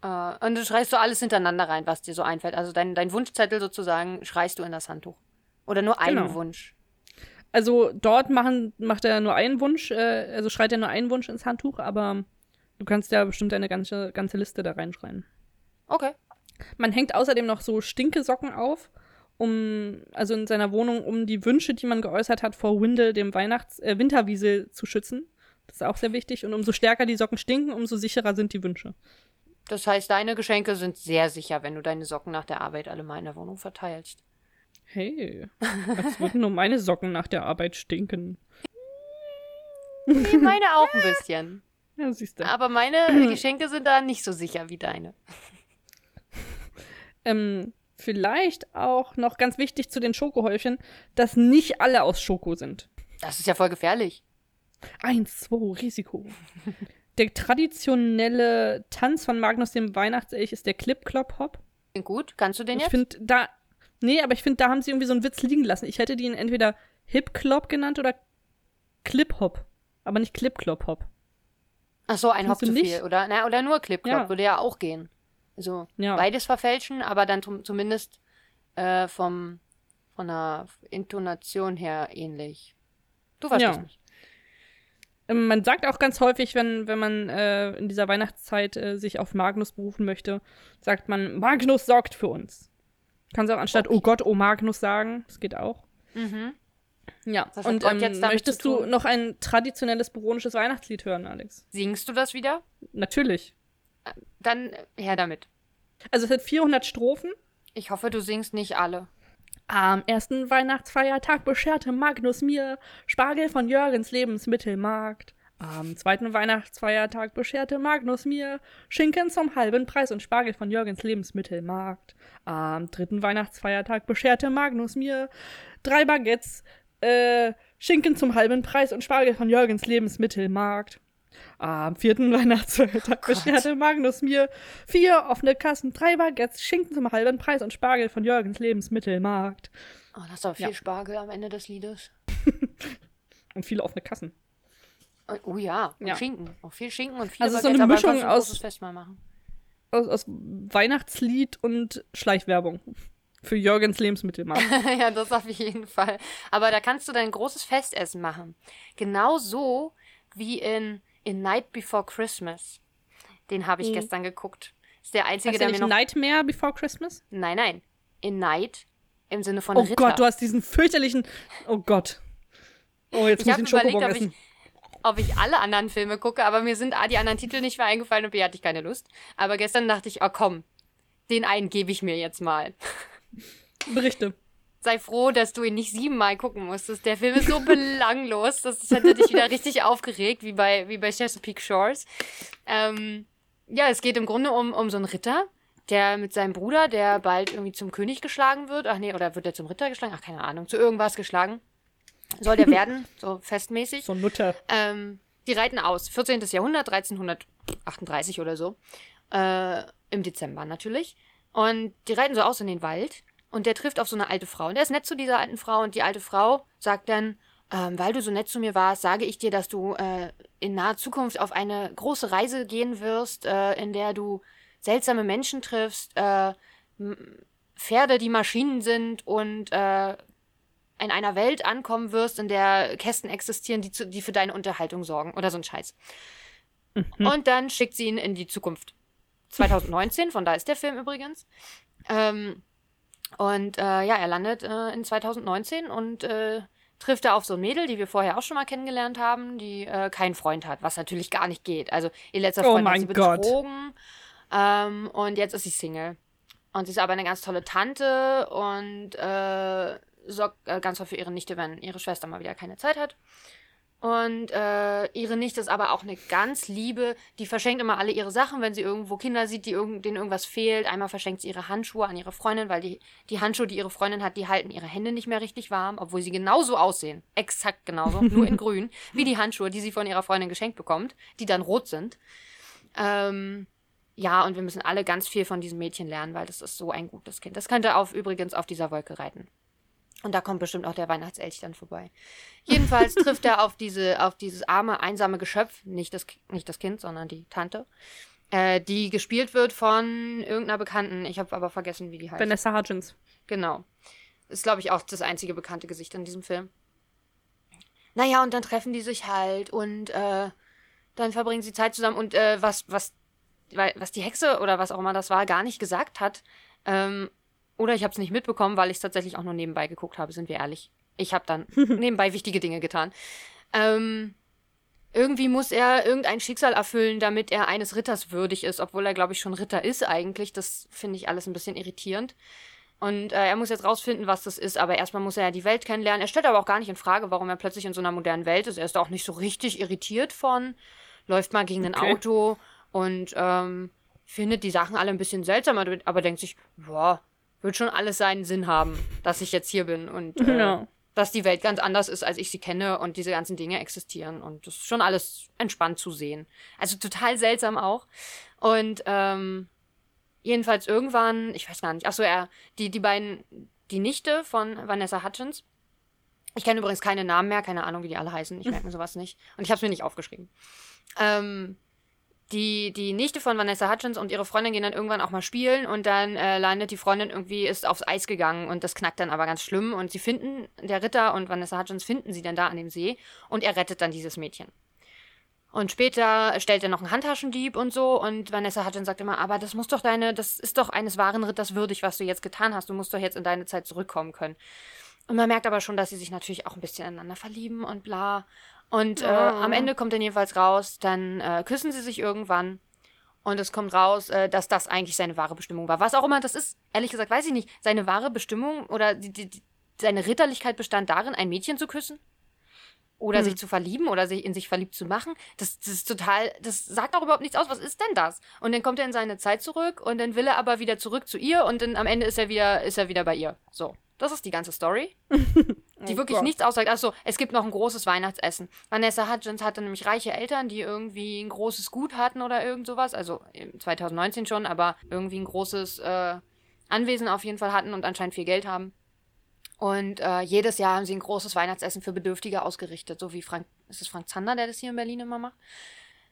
Äh, und du schreist so alles hintereinander rein, was dir so einfällt. Also dein, dein Wunschzettel sozusagen schreist du in das Handtuch. Oder nur einen Genau. Wunsch. Also dort machen, macht er nur einen Wunsch, äh, also schreit er nur einen Wunsch ins Handtuch, aber du kannst ja bestimmt eine ganze, ganze Liste da reinschreien. Okay. Man hängt außerdem noch so Stinkesocken auf, um, also in seiner Wohnung, um die Wünsche, die man geäußert hat, vor Windel, dem Weihnachts-, äh, Winterwiesel zu schützen. Das ist auch sehr wichtig. Und umso stärker die Socken stinken, umso sicherer sind die Wünsche. Das heißt, deine Geschenke sind sehr sicher, wenn du deine Socken nach der Arbeit alle mal in der Wohnung verteilst. Hey, als würden nur meine Socken nach der Arbeit stinken. Nee, meine auch ein bisschen. Ja, siehst du. Aber meine Geschenke sind da nicht so sicher wie deine. Ähm, vielleicht auch noch ganz wichtig zu den Schokohäufchen, dass nicht alle aus Schoko sind. Das ist ja voll gefährlich. Eins, zwei, Risiko. Der traditionelle Tanz von Magnus dem Weihnachtselch ist der Clip-Clop-Hop. Klingt gut. Kannst du den Ich jetzt? finde, da. Nee, aber ich finde, da haben sie irgendwie so einen Witz liegen lassen. Ich hätte den entweder Hip-Clop genannt oder Clip-Hop. Aber nicht Clip-Clop-Hop. Ach so, ein Hop zu nicht? viel, oder? Na, oder nur Clip-Clop Ja. würde ja auch gehen. Also Ja. beides verfälschen, aber dann zum- zumindest äh, vom, von der Intonation her ähnlich. Du verstehst Ja. mich. Ähm, Man sagt auch ganz häufig, wenn, wenn man äh, in dieser Weihnachtszeit äh, sich auf Magnus berufen möchte, sagt man, Magnus sorgt für uns. Kannst auch anstatt, Okay. oh Gott, oh Magnus sagen. Das geht auch. Mhm. Ja, hat und ähm, möchtest du noch ein traditionelles buronisches Weihnachtslied hören, Alex? Singst du das wieder? Natürlich. Dann her damit. Also es hat 400 Strophen. Ich hoffe, du singst nicht alle. Am ersten Weihnachtsfeiertag bescherte Magnus mir Spargel von Jörgens Lebensmittelmarkt. Am zweiten Weihnachtsfeiertag bescherte Magnus mir Schinken zum halben Preis und Spargel von Jörgens Lebensmittelmarkt. Am dritten Weihnachtsfeiertag bescherte Magnus mir drei Baguettes, äh, Schinken zum halben Preis und Spargel von Jörgens Lebensmittelmarkt. Am vierten Weihnachtsfeiertag Gott. bescherte Magnus mir vier offene Kassen, drei Baguettes, Schinken zum halben Preis und Spargel von Jörgens Lebensmittelmarkt. Oh, das ist aber viel Ja. Spargel am Ende des Liedes. Und viele offene Kassen. Und- Oh ja, und Ja. Schinken. Auch viel Schinken und viel Also so eine Mischung ein aus-. Aus, aus Weihnachtslied und Schleichwerbung. Für Jörgens Lebensmittelmarkt. ja, das auf jeden Fall. Aber da kannst du dein großes Festessen machen. Genau so wie in, in Night Before Christmas. Den habe ich Mhm. gestern geguckt. Ist der einzige, Heißt der mir nicht noch. Nightmare Before Christmas? Nein, nein. In Night im Sinne von Oh Ritter. Gott, du hast diesen fürchterlichen. Oh Gott. Oh, jetzt Ich muss ich Schokobon überlegt, ob essen. ob ich alle anderen Filme gucke, aber mir sind A, die anderen Titel nicht mehr eingefallen und B, hatte ich keine Lust. Aber gestern dachte ich, oh komm, den einen gebe ich mir jetzt mal. Berichte. Sei froh, dass du ihn nicht siebenmal gucken musstest. Der Film ist so belanglos, das hätte dich wieder richtig aufgeregt, wie bei, wie bei Chesapeake Shores. Ähm, ja, es geht im Grunde um, um so einen Ritter, der mit seinem Bruder, der bald irgendwie zum König geschlagen wird. Ach nee, oder wird er zum Ritter geschlagen? Ach, keine Ahnung, zu irgendwas geschlagen. Soll der werden, so festmäßig. So Nutter. Ähm, die reiten aus. 14. Jahrhundert, 1338 oder so. Äh, Im Dezember natürlich. Und die reiten so aus in den Wald. Und der trifft auf so eine alte Frau. Und der ist nett zu dieser alten Frau. Und die alte Frau sagt dann, ähm, weil du so nett zu mir warst, sage ich dir, dass du äh, in naher Zukunft auf eine große Reise gehen wirst, äh, in der du seltsame Menschen triffst, äh, Pferde, die Maschinen sind und äh, in einer Welt ankommen wirst, in der Kästen existieren, die, zu, die für deine Unterhaltung sorgen oder so ein Scheiß. Und dann schickt sie ihn in die Zukunft. 2019, von da ist der Film übrigens. Ähm, und äh, ja, er landet äh, in 2019 und äh, trifft da auf so ein Mädel, die wir vorher auch schon mal kennengelernt haben, die äh, keinen Freund hat, was natürlich gar nicht geht. Also ihr letzter Oh Freund hat mein sie Gott. betrogen ähm, und jetzt ist sie Single. Und sie ist aber eine ganz tolle Tante und äh, sorgt äh, ganz doll für ihre Nichte, wenn ihre Schwester mal wieder keine Zeit hat. Und äh, ihre Nichte ist aber auch eine ganz liebe, die verschenkt immer alle ihre Sachen, wenn sie irgendwo Kinder sieht, die irgend, denen irgendwas fehlt. Einmal verschenkt sie ihre Handschuhe an ihre Freundin, weil die, die Handschuhe, die ihre Freundin hat, die halten ihre Hände nicht mehr richtig warm, obwohl sie genauso aussehen. Exakt genauso, nur in grün, wie die Handschuhe, die sie von ihrer Freundin geschenkt bekommt, die dann rot sind. Ähm, ja, und wir müssen alle ganz viel von diesem Mädchen lernen, weil das ist so ein gutes Kind. Das könnte auf, übrigens auf dieser Wolke reiten. Und da kommt bestimmt auch der Weihnachtselch dann vorbei. Jedenfalls trifft er auf, diese, auf dieses arme, einsame Geschöpf, nicht das, nicht das Kind, sondern die Tante. Äh, die gespielt wird von irgendeiner Bekannten. Ich habe aber vergessen, wie die heißt. Vanessa Hudgens. Genau. Ist, glaube ich, auch das einzige bekannte Gesicht in diesem Film. Naja, und dann treffen die sich halt und äh, dann verbringen sie Zeit zusammen und äh, was, was, was die Hexe oder was auch immer das war, gar nicht gesagt hat. Ähm, oder ich habe es nicht mitbekommen, weil ich es tatsächlich auch nur nebenbei geguckt habe, sind wir ehrlich. Ich habe dann nebenbei wichtige Dinge getan. Ähm, irgendwie muss er irgendein Schicksal erfüllen, damit er eines Ritters würdig ist, obwohl er, glaube ich, schon Ritter ist eigentlich. Das finde ich alles ein bisschen irritierend. Und äh, er muss jetzt rausfinden, was das ist, aber erstmal muss er ja die Welt kennenlernen. Er stellt aber auch gar nicht in Frage, warum er plötzlich in so einer modernen Welt ist. Er ist auch nicht so richtig irritiert von, läuft mal gegen ein okay. Auto und ähm, findet die Sachen alle ein bisschen seltsam, aber denkt sich, boah, wird schon alles seinen Sinn haben, dass ich jetzt hier bin und äh, ja. dass die Welt ganz anders ist, als ich sie kenne und diese ganzen Dinge existieren. Und das ist schon alles entspannt zu sehen. Also total seltsam auch. Und ähm, jedenfalls irgendwann, ich weiß gar nicht, achso, er, die, die beiden, die Nichte von Vanessa Hutchins, ich kenne übrigens keine Namen mehr, keine Ahnung, wie die alle heißen, ich merke mir sowas nicht. Und ich habe es mir nicht aufgeschrieben. Ähm, die, die Nichte von Vanessa Hutchins und ihre Freundin gehen dann irgendwann auch mal spielen und dann äh, landet die Freundin irgendwie, ist aufs Eis gegangen und das knackt dann aber ganz schlimm und sie finden, der Ritter und Vanessa Hutchins finden sie dann da an dem See und er rettet dann dieses Mädchen. Und später stellt er noch einen Handtaschendieb und so. Und Vanessa Hudgens sagt immer, aber das muss doch deine, das ist doch eines wahren Ritters würdig, was du jetzt getan hast. Du musst doch jetzt in deine Zeit zurückkommen können. Und man merkt aber schon, dass sie sich natürlich auch ein bisschen ineinander verlieben und bla. Und äh, am Ende kommt dann jedenfalls raus, dann äh, küssen sie sich irgendwann. Und es kommt raus, äh, dass das eigentlich seine wahre Bestimmung war. Was auch immer das ist, ehrlich gesagt, weiß ich nicht. Seine wahre Bestimmung oder die, die, die, seine Ritterlichkeit bestand darin, ein Mädchen zu küssen? oder hm. sich zu verlieben oder sich in sich verliebt zu machen. Das, das ist total, das sagt auch überhaupt nichts aus. Was ist denn das? Und dann kommt er in seine Zeit zurück und dann will er aber wieder zurück zu ihr und dann am Ende ist er wieder, ist er wieder bei ihr. So. Das ist die ganze Story. die oh wirklich Gott. nichts aussagt. Achso, es gibt noch ein großes Weihnachtsessen. Vanessa Hudgens hatte nämlich reiche Eltern, die irgendwie ein großes Gut hatten oder irgend sowas. Also 2019 schon, aber irgendwie ein großes äh, Anwesen auf jeden Fall hatten und anscheinend viel Geld haben. Und äh, jedes Jahr haben sie ein großes Weihnachtsessen für Bedürftige ausgerichtet, so wie Frank, ist es Frank Zander, der das hier in Berlin immer macht?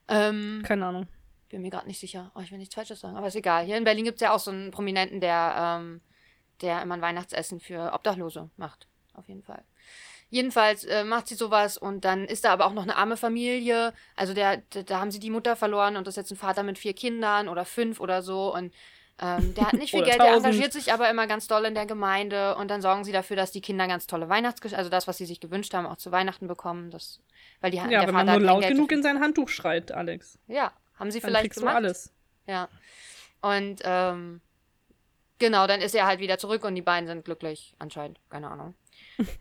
Ähm, Keine Ahnung. Bin mir gerade nicht sicher. Oh, ich will nichts Falsches sagen, aber ist egal. Hier in Berlin gibt es ja auch so einen Prominenten, der, ähm, der immer ein Weihnachtsessen für Obdachlose macht. Auf jeden Fall. Jedenfalls äh, macht sie sowas und dann ist da aber auch noch eine arme Familie. Also der, da haben sie die Mutter verloren und das ist jetzt ein Vater mit vier Kindern oder fünf oder so. Und ähm, der hat nicht viel Geld, der engagiert sich aber immer ganz doll in der Gemeinde und dann sorgen sie dafür, dass die Kinder ganz tolle Weihnachtsgeschenke, also das, was sie sich gewünscht haben, auch zu Weihnachten bekommen. Das, weil die, ja, der wenn Vater man nur laut genug in sein Handtuch schreit, Alex. Ja, haben sie dann vielleicht gemacht. Du alles. Ja. Und ähm, genau, dann ist er halt wieder zurück und die beiden sind glücklich, anscheinend, keine Ahnung.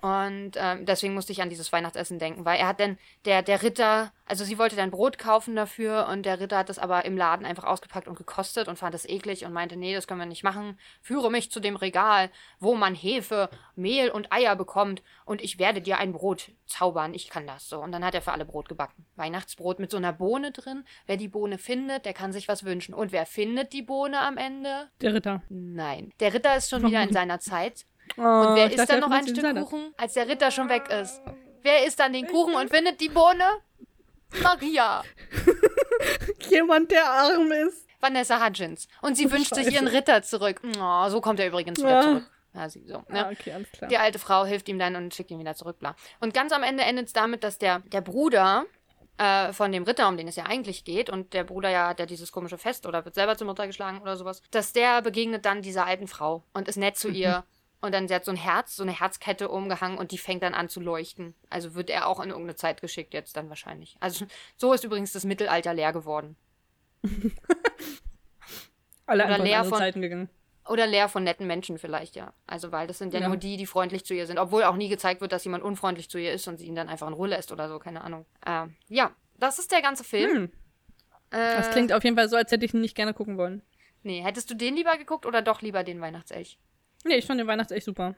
Und ähm, deswegen musste ich an dieses Weihnachtsessen denken, weil er hat dann, der, der Ritter, also sie wollte dann Brot kaufen dafür und der Ritter hat das aber im Laden einfach ausgepackt und gekostet und fand das eklig und meinte, nee, das können wir nicht machen. Führe mich zu dem Regal, wo man Hefe, Mehl und Eier bekommt und ich werde dir ein Brot zaubern. Ich kann das so. Und dann hat er für alle Brot gebacken. Weihnachtsbrot mit so einer Bohne drin. Wer die Bohne findet, der kann sich was wünschen. Und wer findet die Bohne am Ende? Der Ritter. Nein. Der Ritter ist schon wieder in seiner Zeit Oh, und wer isst dann noch ein Stück Kuchen, als der Ritter schon weg ist? Wer isst dann den Kuchen und findet die Bohne? Maria. Jemand, der arm ist. Vanessa Hudgens. Und sie wünscht Scheiße. sich ihren Ritter zurück. Oh, so kommt er übrigens wieder ja. zurück. Ja, sie, so, ne? ah, okay, alles klar. Die alte Frau hilft ihm dann und schickt ihn wieder zurück, bla. Und ganz am Ende endet es damit, dass der, der Bruder äh, von dem Ritter, um den es ja eigentlich geht, und der Bruder ja hat ja dieses komische Fest oder wird selber zur Mutter geschlagen oder sowas, dass der begegnet dann dieser alten Frau und ist nett zu ihr und dann sie hat so ein Herz, so eine Herzkette umgehangen und die fängt dann an zu leuchten. Also wird er auch in irgendeine Zeit geschickt jetzt dann wahrscheinlich. Also so ist übrigens das Mittelalter leer geworden. Alle oder leer von Zeiten gegangen. Oder leer von netten Menschen vielleicht, ja. Also weil das sind ja, ja, nur die, die freundlich zu ihr sind. Obwohl auch nie gezeigt wird, dass jemand unfreundlich zu ihr ist und sie ihn dann einfach in Ruhe lässt oder so, keine Ahnung. Äh, ja, das ist der ganze Film. Hm. Äh, das klingt auf jeden Fall so, als hätte ich ihn nicht gerne gucken wollen. Nee, hättest du den lieber geguckt oder doch lieber den Weihnachtselch? Nee, ich fand den Weihnachts echt super.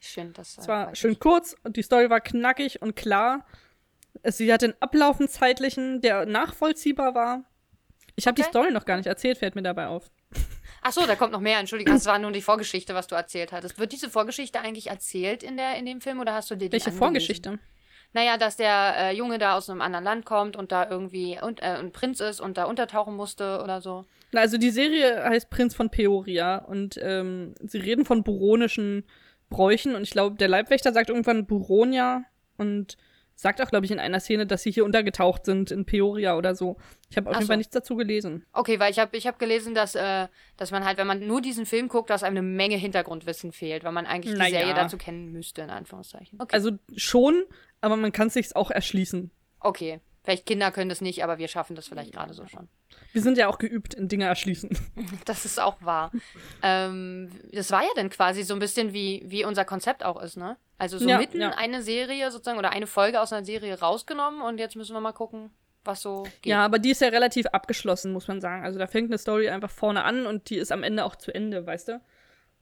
Schön, das Es war schön kurz und die Story war knackig und klar. Sie hat den Ablaufen zeitlichen, der nachvollziehbar war. Ich habe okay. die Story noch gar nicht erzählt, fällt mir dabei auf. Ach so, da kommt noch mehr. Entschuldigung, das war nur die Vorgeschichte, was du erzählt hattest. Wird diese Vorgeschichte eigentlich erzählt in, der, in dem Film oder hast du dir die Welche Vorgeschichte? Naja, dass der äh, Junge da aus einem anderen Land kommt und da irgendwie und, äh, ein Prinz ist und da untertauchen musste oder so. Na, Also die Serie heißt Prinz von Peoria und ähm, sie reden von buronischen Bräuchen und ich glaube, der Leibwächter sagt irgendwann Buronia und sagt auch, glaube ich, in einer Szene, dass sie hier untergetaucht sind in Peoria oder so. Ich habe auf Ach jeden Fall so. nichts dazu gelesen. Okay, weil ich habe ich hab gelesen, dass, äh, dass man halt, wenn man nur diesen Film guckt, dass einem eine Menge Hintergrundwissen fehlt, weil man eigentlich die Serie ja. dazu kennen müsste, in Anführungszeichen. Okay. Also schon, aber man kann sich's auch erschließen. okay. Vielleicht Kinder können das nicht, aber wir schaffen das vielleicht gerade so schon. Wir sind ja auch geübt in Dinge erschließen. Das ist auch wahr. ähm, das war ja dann quasi so ein bisschen wie, wie unser Konzept auch ist, ne? Also so Ja, mitten ja. eine Serie sozusagen oder eine Folge aus einer Serie rausgenommen und jetzt müssen wir mal gucken, was so geht. Ja, aber die ist ja relativ abgeschlossen, muss man sagen. Also da fängt eine Story einfach vorne an und die ist am Ende auch zu Ende, weißt du?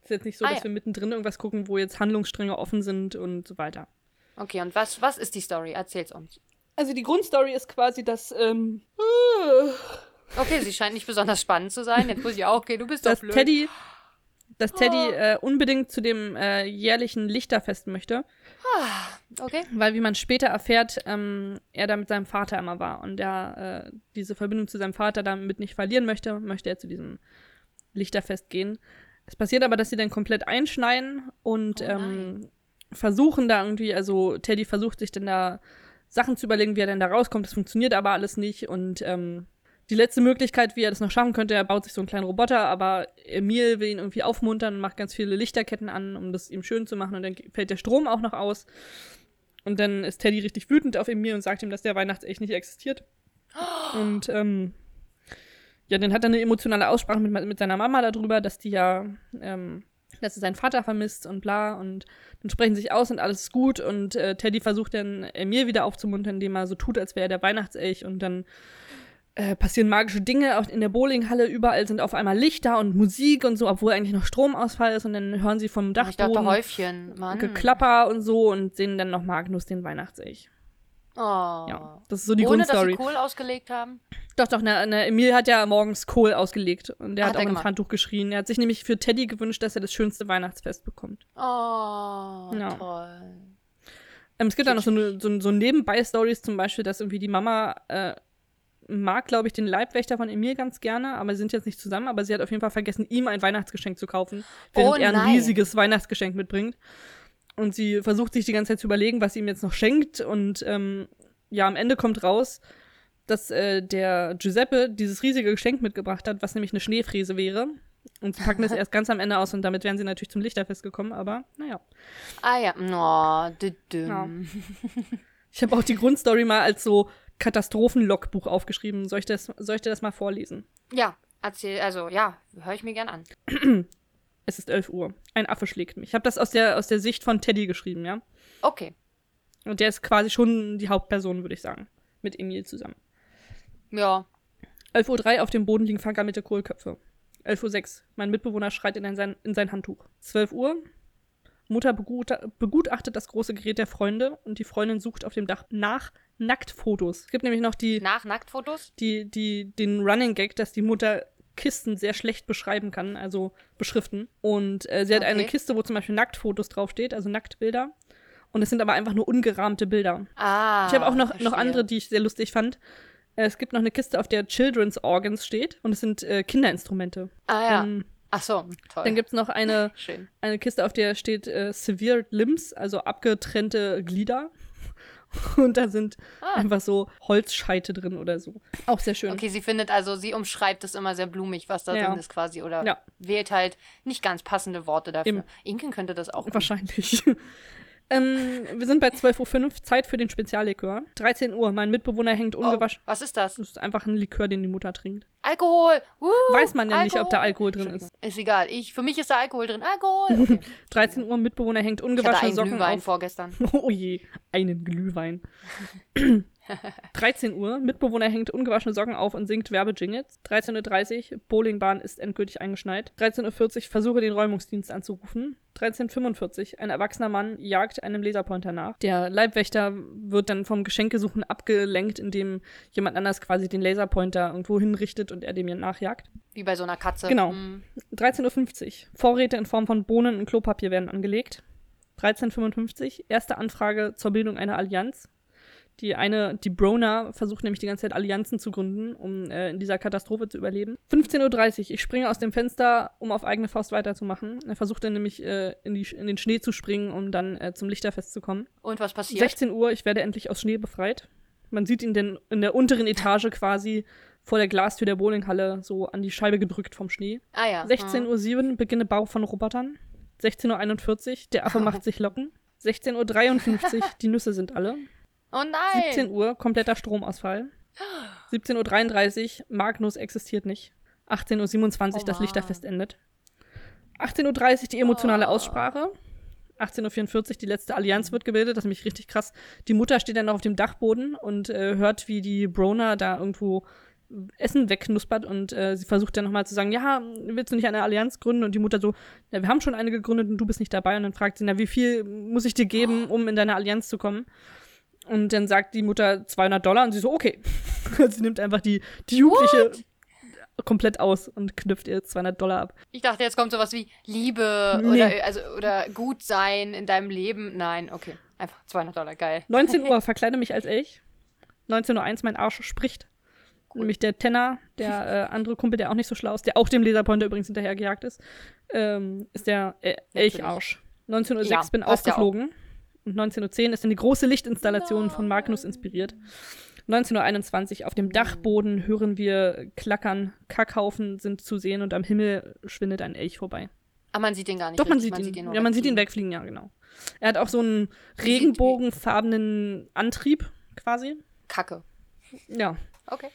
Ist jetzt nicht so, Ah, dass ja. wir mittendrin irgendwas gucken, wo jetzt Handlungsstränge offen sind und so weiter. Okay, und was, was ist die Story? Erzähl's uns. Also die Grundstory ist quasi, dass, ähm, Okay, sie scheint nicht besonders spannend zu sein. Jetzt muss ich auch, okay, du bist doch dass blöd. Teddy, dass Teddy Oh. äh, unbedingt zu dem äh, jährlichen Lichterfest möchte, Okay. weil wie man später erfährt, ähm, er da mit seinem Vater immer war und er äh, diese Verbindung zu seinem Vater damit nicht verlieren möchte, möchte er zu diesem Lichterfest gehen. Es passiert aber, dass sie dann komplett einschneiden und Oh ähm, versuchen da irgendwie, also Teddy versucht sich dann da Sachen zu überlegen, wie er denn da rauskommt. Das funktioniert aber alles nicht und ähm, die letzte Möglichkeit, wie er das noch schaffen könnte, er baut sich so einen kleinen Roboter, aber Emil will ihn irgendwie aufmuntern und macht ganz viele Lichterketten an, um das ihm schön zu machen und dann fällt der Strom auch noch aus. Und dann ist Teddy richtig wütend auf Emil und sagt ihm, dass der Weihnachtsecht nicht existiert. Und ähm, ja, dann hat er eine emotionale Aussprache mit, mit seiner Mama darüber, dass die ja, ähm, dass er seinen Vater vermisst und bla. Und dann sprechen sich aus und alles ist gut. Und äh, Teddy versucht dann Emil wieder aufzumuntern, indem er so tut, als wäre er der Weihnachtselch. Und dann äh, passieren magische Dinge. Auch in der Bowlinghalle überall sind auf einmal Lichter und Musik und so, obwohl eigentlich noch Stromausfall ist. Und dann hören sie vom Ich dachte Dachboden Häufchen, Mann. Geklapper und so und sehen dann noch Magnus den Weihnachtselch. Oh. Ja, das ist so die Ohne, dass Grundstory. sie Kohl ausgelegt haben? Doch, doch, ne, ne, Emil hat ja morgens Kohl ausgelegt und der Hat hat auch ins. Handtuch geschrien. Er hat sich nämlich für Teddy gewünscht, dass er das schönste Weihnachtsfest bekommt. Oh, Ja. toll. Ähm, es gibt da noch so, ne, so, so Nebenbei-Stories, zum Beispiel, dass irgendwie die Mama äh, mag, glaube ich, den Leibwächter von Emil ganz gerne, aber sie sind jetzt nicht zusammen, aber sie hat auf jeden Fall vergessen, ihm ein Weihnachtsgeschenk zu kaufen, während Oh er ein riesiges Weihnachtsgeschenk mitbringt. Und sie versucht sich die ganze Zeit zu überlegen, was sie ihm jetzt noch schenkt. Und ähm, ja, am Ende kommt raus, dass äh, der Giuseppe dieses riesige Geschenk mitgebracht hat, was nämlich eine Schneefräse wäre. Und sie packen das erst ganz am Ende aus und damit wären sie natürlich zum Lichterfest gekommen, aber naja. Ah ja, oh, düdüm. Ja. Ich habe auch die Grundstory mal als so Katastrophenlogbuch aufgeschrieben. Soll ich, das, soll ich dir das mal vorlesen? Ja, erzähl, also ja, höre ich mir gern an. Es ist 11 Uhr. Ein Affe schlägt mich. Ich habe das aus der, aus der Sicht von Teddy geschrieben, ja? Okay. Und der ist quasi schon die Hauptperson, würde ich sagen. Mit Emil zusammen. Ja. 11.03 Uhr auf dem Boden liegen vergammelte Kohlköpfe. 11.06 Uhr. Mein Mitbewohner schreit in sein, in sein Handtuch. 12 Uhr. Mutter begutachtet das große Gerät der Freunde und die Freundin sucht auf dem Dach nach Nacktfotos. Es gibt nämlich noch die, Nach Nacktfotos? die, die, den Running Gag, dass die Mutter Kisten sehr schlecht beschreiben kann, also beschriften. Und äh, sie hat eine Okay. Kiste, wo zum Beispiel Nacktfotos draufsteht, also Nacktbilder. Und es sind aber einfach nur ungerahmte Bilder. Ah. Ich habe auch noch, noch andere, die ich sehr lustig fand. Äh, Es gibt noch eine Kiste, auf der Children's Organs steht. Und es sind äh, Kinderinstrumente. Ah ja. Dann, Ach so, toll. dann gibt es noch eine, Schön. eine Kiste, auf der steht äh, Severe Limbs, also abgetrennte Glieder. Und da sind Ah. einfach so Holzscheite drin oder so. Auch sehr schön. Okay, sie findet also, sie umschreibt es immer sehr blumig, was da Ja. drin ist quasi. Oder Ja. wählt halt nicht ganz passende Worte dafür. Eben. Inken könnte das auch. Wahrscheinlich. Ähm, wir sind bei 12.05 Uhr, Zeit für den Speziallikör. 13 Uhr, mein Mitbewohner hängt Oh, ungewaschen. was ist das? Das ist einfach ein Likör, den die Mutter trinkt. Alkohol! Uh, Weiß man ja nicht, ob da Alkohol drin ist. Ist egal. Ich, für mich ist da Alkohol drin. Alkohol! Okay. 13 Uhr, Mitbewohner hängt Ich hatte ungewaschene einen Socken Glühwein auf. vorgestern. Oh je, einen Glühwein. 13 Uhr, Mitbewohner hängt ungewaschene Socken auf und singt Werbejingles. 13.30 Uhr, Bowlingbahn ist endgültig eingeschneit. 13.40 Uhr, versuche den Räumungsdienst anzurufen. 13.45 Uhr, ein erwachsener Mann jagt einem Laserpointer nach. Der Leibwächter wird dann vom Geschenkesuchen abgelenkt, indem jemand anders quasi den Laserpointer irgendwo hinrichtet und er dem nachjagt. Wie bei so einer Katze. Genau. Hm. 13.50 Uhr. Vorräte in Form von Bohnen und Klopapier werden angelegt. 13.55 Uhr. Erste Anfrage zur Bildung einer Allianz. Die eine, die Brona, versucht nämlich die ganze Zeit Allianzen zu gründen, um äh, in dieser Katastrophe zu überleben. 15.30 Uhr, ich springe aus dem Fenster, um auf eigene Faust weiterzumachen. Er versucht dann nämlich äh, in, die, in den Schnee zu springen, um dann äh, zum Lichterfest zu kommen. Und was passiert? 16 Uhr, ich werde endlich aus Schnee befreit. Man sieht ihn denn in der unteren Etage quasi vor der Glastür der Bowlinghalle so an die Scheibe gedrückt vom Schnee. Ah ja. 16.07 Uhr, beginne Bau von Robotern. 16.41 Uhr, der Affe macht sich Locken. 16.53 Uhr, die Nüsse sind alle. Oh nein! 17 Uhr, kompletter Stromausfall. 17.33 Uhr, Magnus existiert nicht. 18.27 Uhr, Oh das. Lichterfest endet. 18.30 Uhr, die emotionale Oh. Aussprache. 18.44 Uhr, die letzte Allianz wird gebildet. Das ist nämlich richtig krass. Die Mutter steht dann noch auf dem Dachboden und äh, hört, wie die Brona da irgendwo Essen wegknuspert und äh, sie versucht dann nochmal zu sagen, ja, willst du nicht eine Allianz gründen? Und die Mutter so, ja, wir haben schon eine gegründet und du bist nicht dabei. Und dann fragt sie, na, wie viel muss ich dir geben, um in deine Allianz zu kommen? Und dann sagt die Mutter 200 Dollar und sie so, okay. sie nimmt einfach die, die Jugendliche komplett aus und knüpft ihr 200 Dollar ab. Ich dachte, jetzt kommt sowas wie Liebe Nee. oder, also, oder gut sein in deinem Leben. Nein, okay. Einfach 200 Dollar, geil. 19 Uhr, verkleide mich als Elch. 19.01 Uhr, mein Arsch spricht. Nämlich der Tenner, der äh, andere Kumpel, der auch nicht so schlau ist, der auch dem Laserpointer übrigens hinterhergejagt ist, ähm, ist der äh, Elcharsch. 19.06 Uhr Ja, bin passt ja. Und 19.10 Uhr ist dann die große Lichtinstallation von Magnus inspiriert. 19.21 Uhr auf dem Dachboden hören wir Klackern, Kackhaufen sind zu sehen und am Himmel schwindet ein Elch vorbei. Aber man sieht den gar nicht. Doch, man richtig. sieht ihn. nur ja, man sieht ihn wegfliegen. ja, genau. Er hat auch so einen sieht- regenbogenfarbenen Antrieb, quasi. Kacke. Ja, Okay.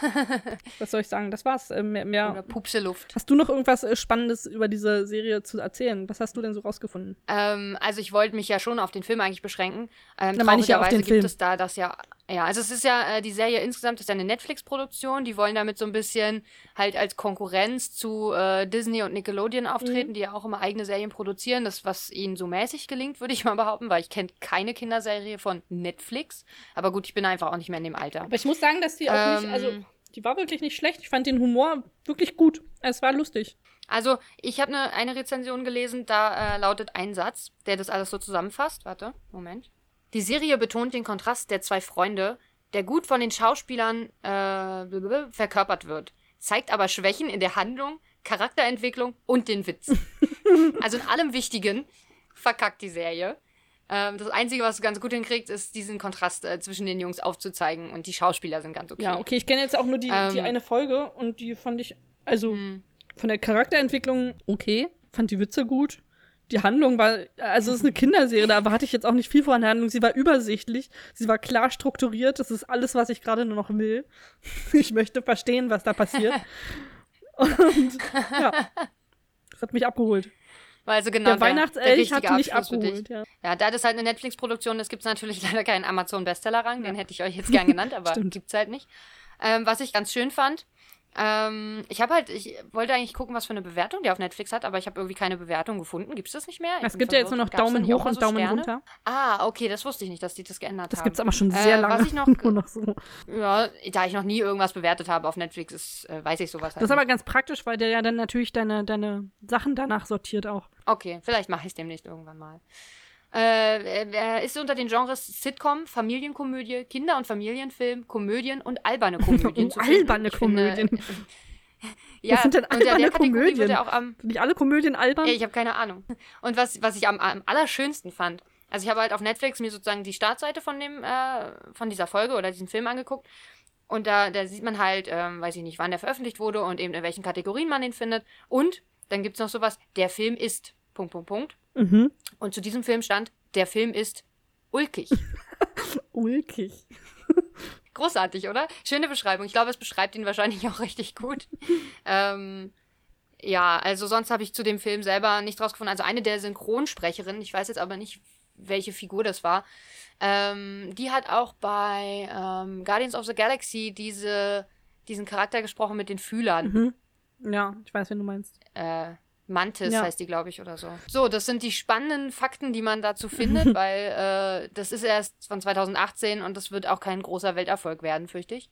was soll ich sagen? Das war's. Äh, mehr, Oder mehr. Pupse Luft. Hast du noch irgendwas äh, Spannendes über diese Serie zu erzählen? Was hast du denn so rausgefunden? Ähm, also ich wollte mich ja schon auf den Film eigentlich beschränken. Ähm, Da meine ich ja auf den Film. gibt es da das ja, ja, also es ist ja, äh, die Serie insgesamt ist ja eine Netflix-Produktion. Die wollen damit so ein bisschen halt als Konkurrenz zu äh, Disney und Nickelodeon auftreten, Mhm. die ja auch immer eigene Serien produzieren. Das, was ihnen so mäßig gelingt, würde ich mal behaupten, weil ich kenne keine Kinderserie von Netflix. Aber gut, ich bin einfach auch nicht mehr in dem Alter. Aber ich muss sagen, dass die auch nicht, Ähm. also die war wirklich nicht schlecht. Ich fand den Humor wirklich gut. Es war lustig. Also, ich habe ne, eine Rezension gelesen, da äh, lautet ein Satz, der das alles so zusammenfasst. Warte, Moment. Die Serie betont den Kontrast der zwei Freunde, der gut von den Schauspielern äh, verkörpert wird, zeigt aber Schwächen in der Handlung, Charakterentwicklung und den Witz. also in allem Wichtigen verkackt die Serie. Ähm, das Einzige, was es ganz gut hinkriegt, ist diesen Kontrast äh, zwischen den Jungs aufzuzeigen und die Schauspieler sind ganz okay. Ja, okay, ich kenne jetzt auch nur die, die Ähm. eine Folge und die fand ich, also Hm. von der Charakterentwicklung okay, fand die Witze gut. Die Handlung war, also es ist eine Kinderserie, da hatte ich jetzt auch nicht viel von der Handlung. Sie war übersichtlich, sie war klar strukturiert. Das ist alles, was ich gerade nur noch will. Ich möchte verstehen, was da passiert. Und ja, das hat mich abgeholt. Weil also genau der Weihnachtselch hat mich Abschluss abgeholt. Ja. Ja, da das halt eine Netflix-Produktion ist, gibt es natürlich leider keinen Amazon-Bestseller-Rang. Den hätte ich euch jetzt gern genannt, aber Stimmt. gibt's halt nicht. Ähm, was ich ganz schön fand, ähm, ich habe halt, ich wollte eigentlich gucken, was für eine Bewertung der auf Netflix hat, aber ich habe irgendwie keine Bewertung gefunden. Gibt es das nicht mehr? Ich Es gibt ja jetzt nur noch. Gab's Daumen hoch und so Daumen Sterne? runter. Ah, okay, das wusste ich nicht, dass die das geändert Das haben. gibt's aber schon Äh, sehr lange. was ich noch- nur noch so. Ja, da ich noch nie irgendwas bewertet habe auf Netflix, ist, äh, weiß ich sowas halt Das ist aber nicht. ganz praktisch, weil der ja dann natürlich deine, deine Sachen danach sortiert auch. Okay, vielleicht mache ich es demnächst irgendwann mal. Äh, er ist unter den Genres Sitcom, Familienkomödie, Kinder- und Familienfilm, Komödien und alberne Komödien. Oh, alberne Ich finde, Komödien. ja, Was sind denn alberne Komödien? Am, Sind nicht alle Komödien albern? Ich habe keine Ahnung. Und was, was ich am, am allerschönsten fand, also ich habe halt auf Netflix mir sozusagen die Startseite von dem, äh, von dieser Folge oder diesem Film angeguckt. Und da, da sieht man halt, ähm, weiß ich nicht, wann der veröffentlicht wurde und eben in welchen Kategorien man den findet. Und dann gibt es noch sowas, der Film ist. Punkt, Punkt, Punkt. Mhm. Und zu diesem Film stand, der Film ist ulkig. Ulkig. Großartig, oder? Schöne Beschreibung. Ich glaube, es beschreibt ihn wahrscheinlich auch richtig gut. ähm, ja, also sonst habe ich zu dem Film selber nicht rausgefunden. Also eine der Synchronsprecherinnen, ich weiß jetzt aber nicht, welche Figur das war, ähm, die hat auch bei ähm, Guardians of the Galaxy diese, diesen Charakter gesprochen mit den Fühlern. Mhm. Ja, ich weiß, wen du meinst. Äh, Mantis Ja. heißt die, glaube ich, oder so. So, das sind die spannenden Fakten, die man dazu findet, weil äh, das ist erst von 2018 und das wird auch kein großer Welterfolg werden, fürchte ich.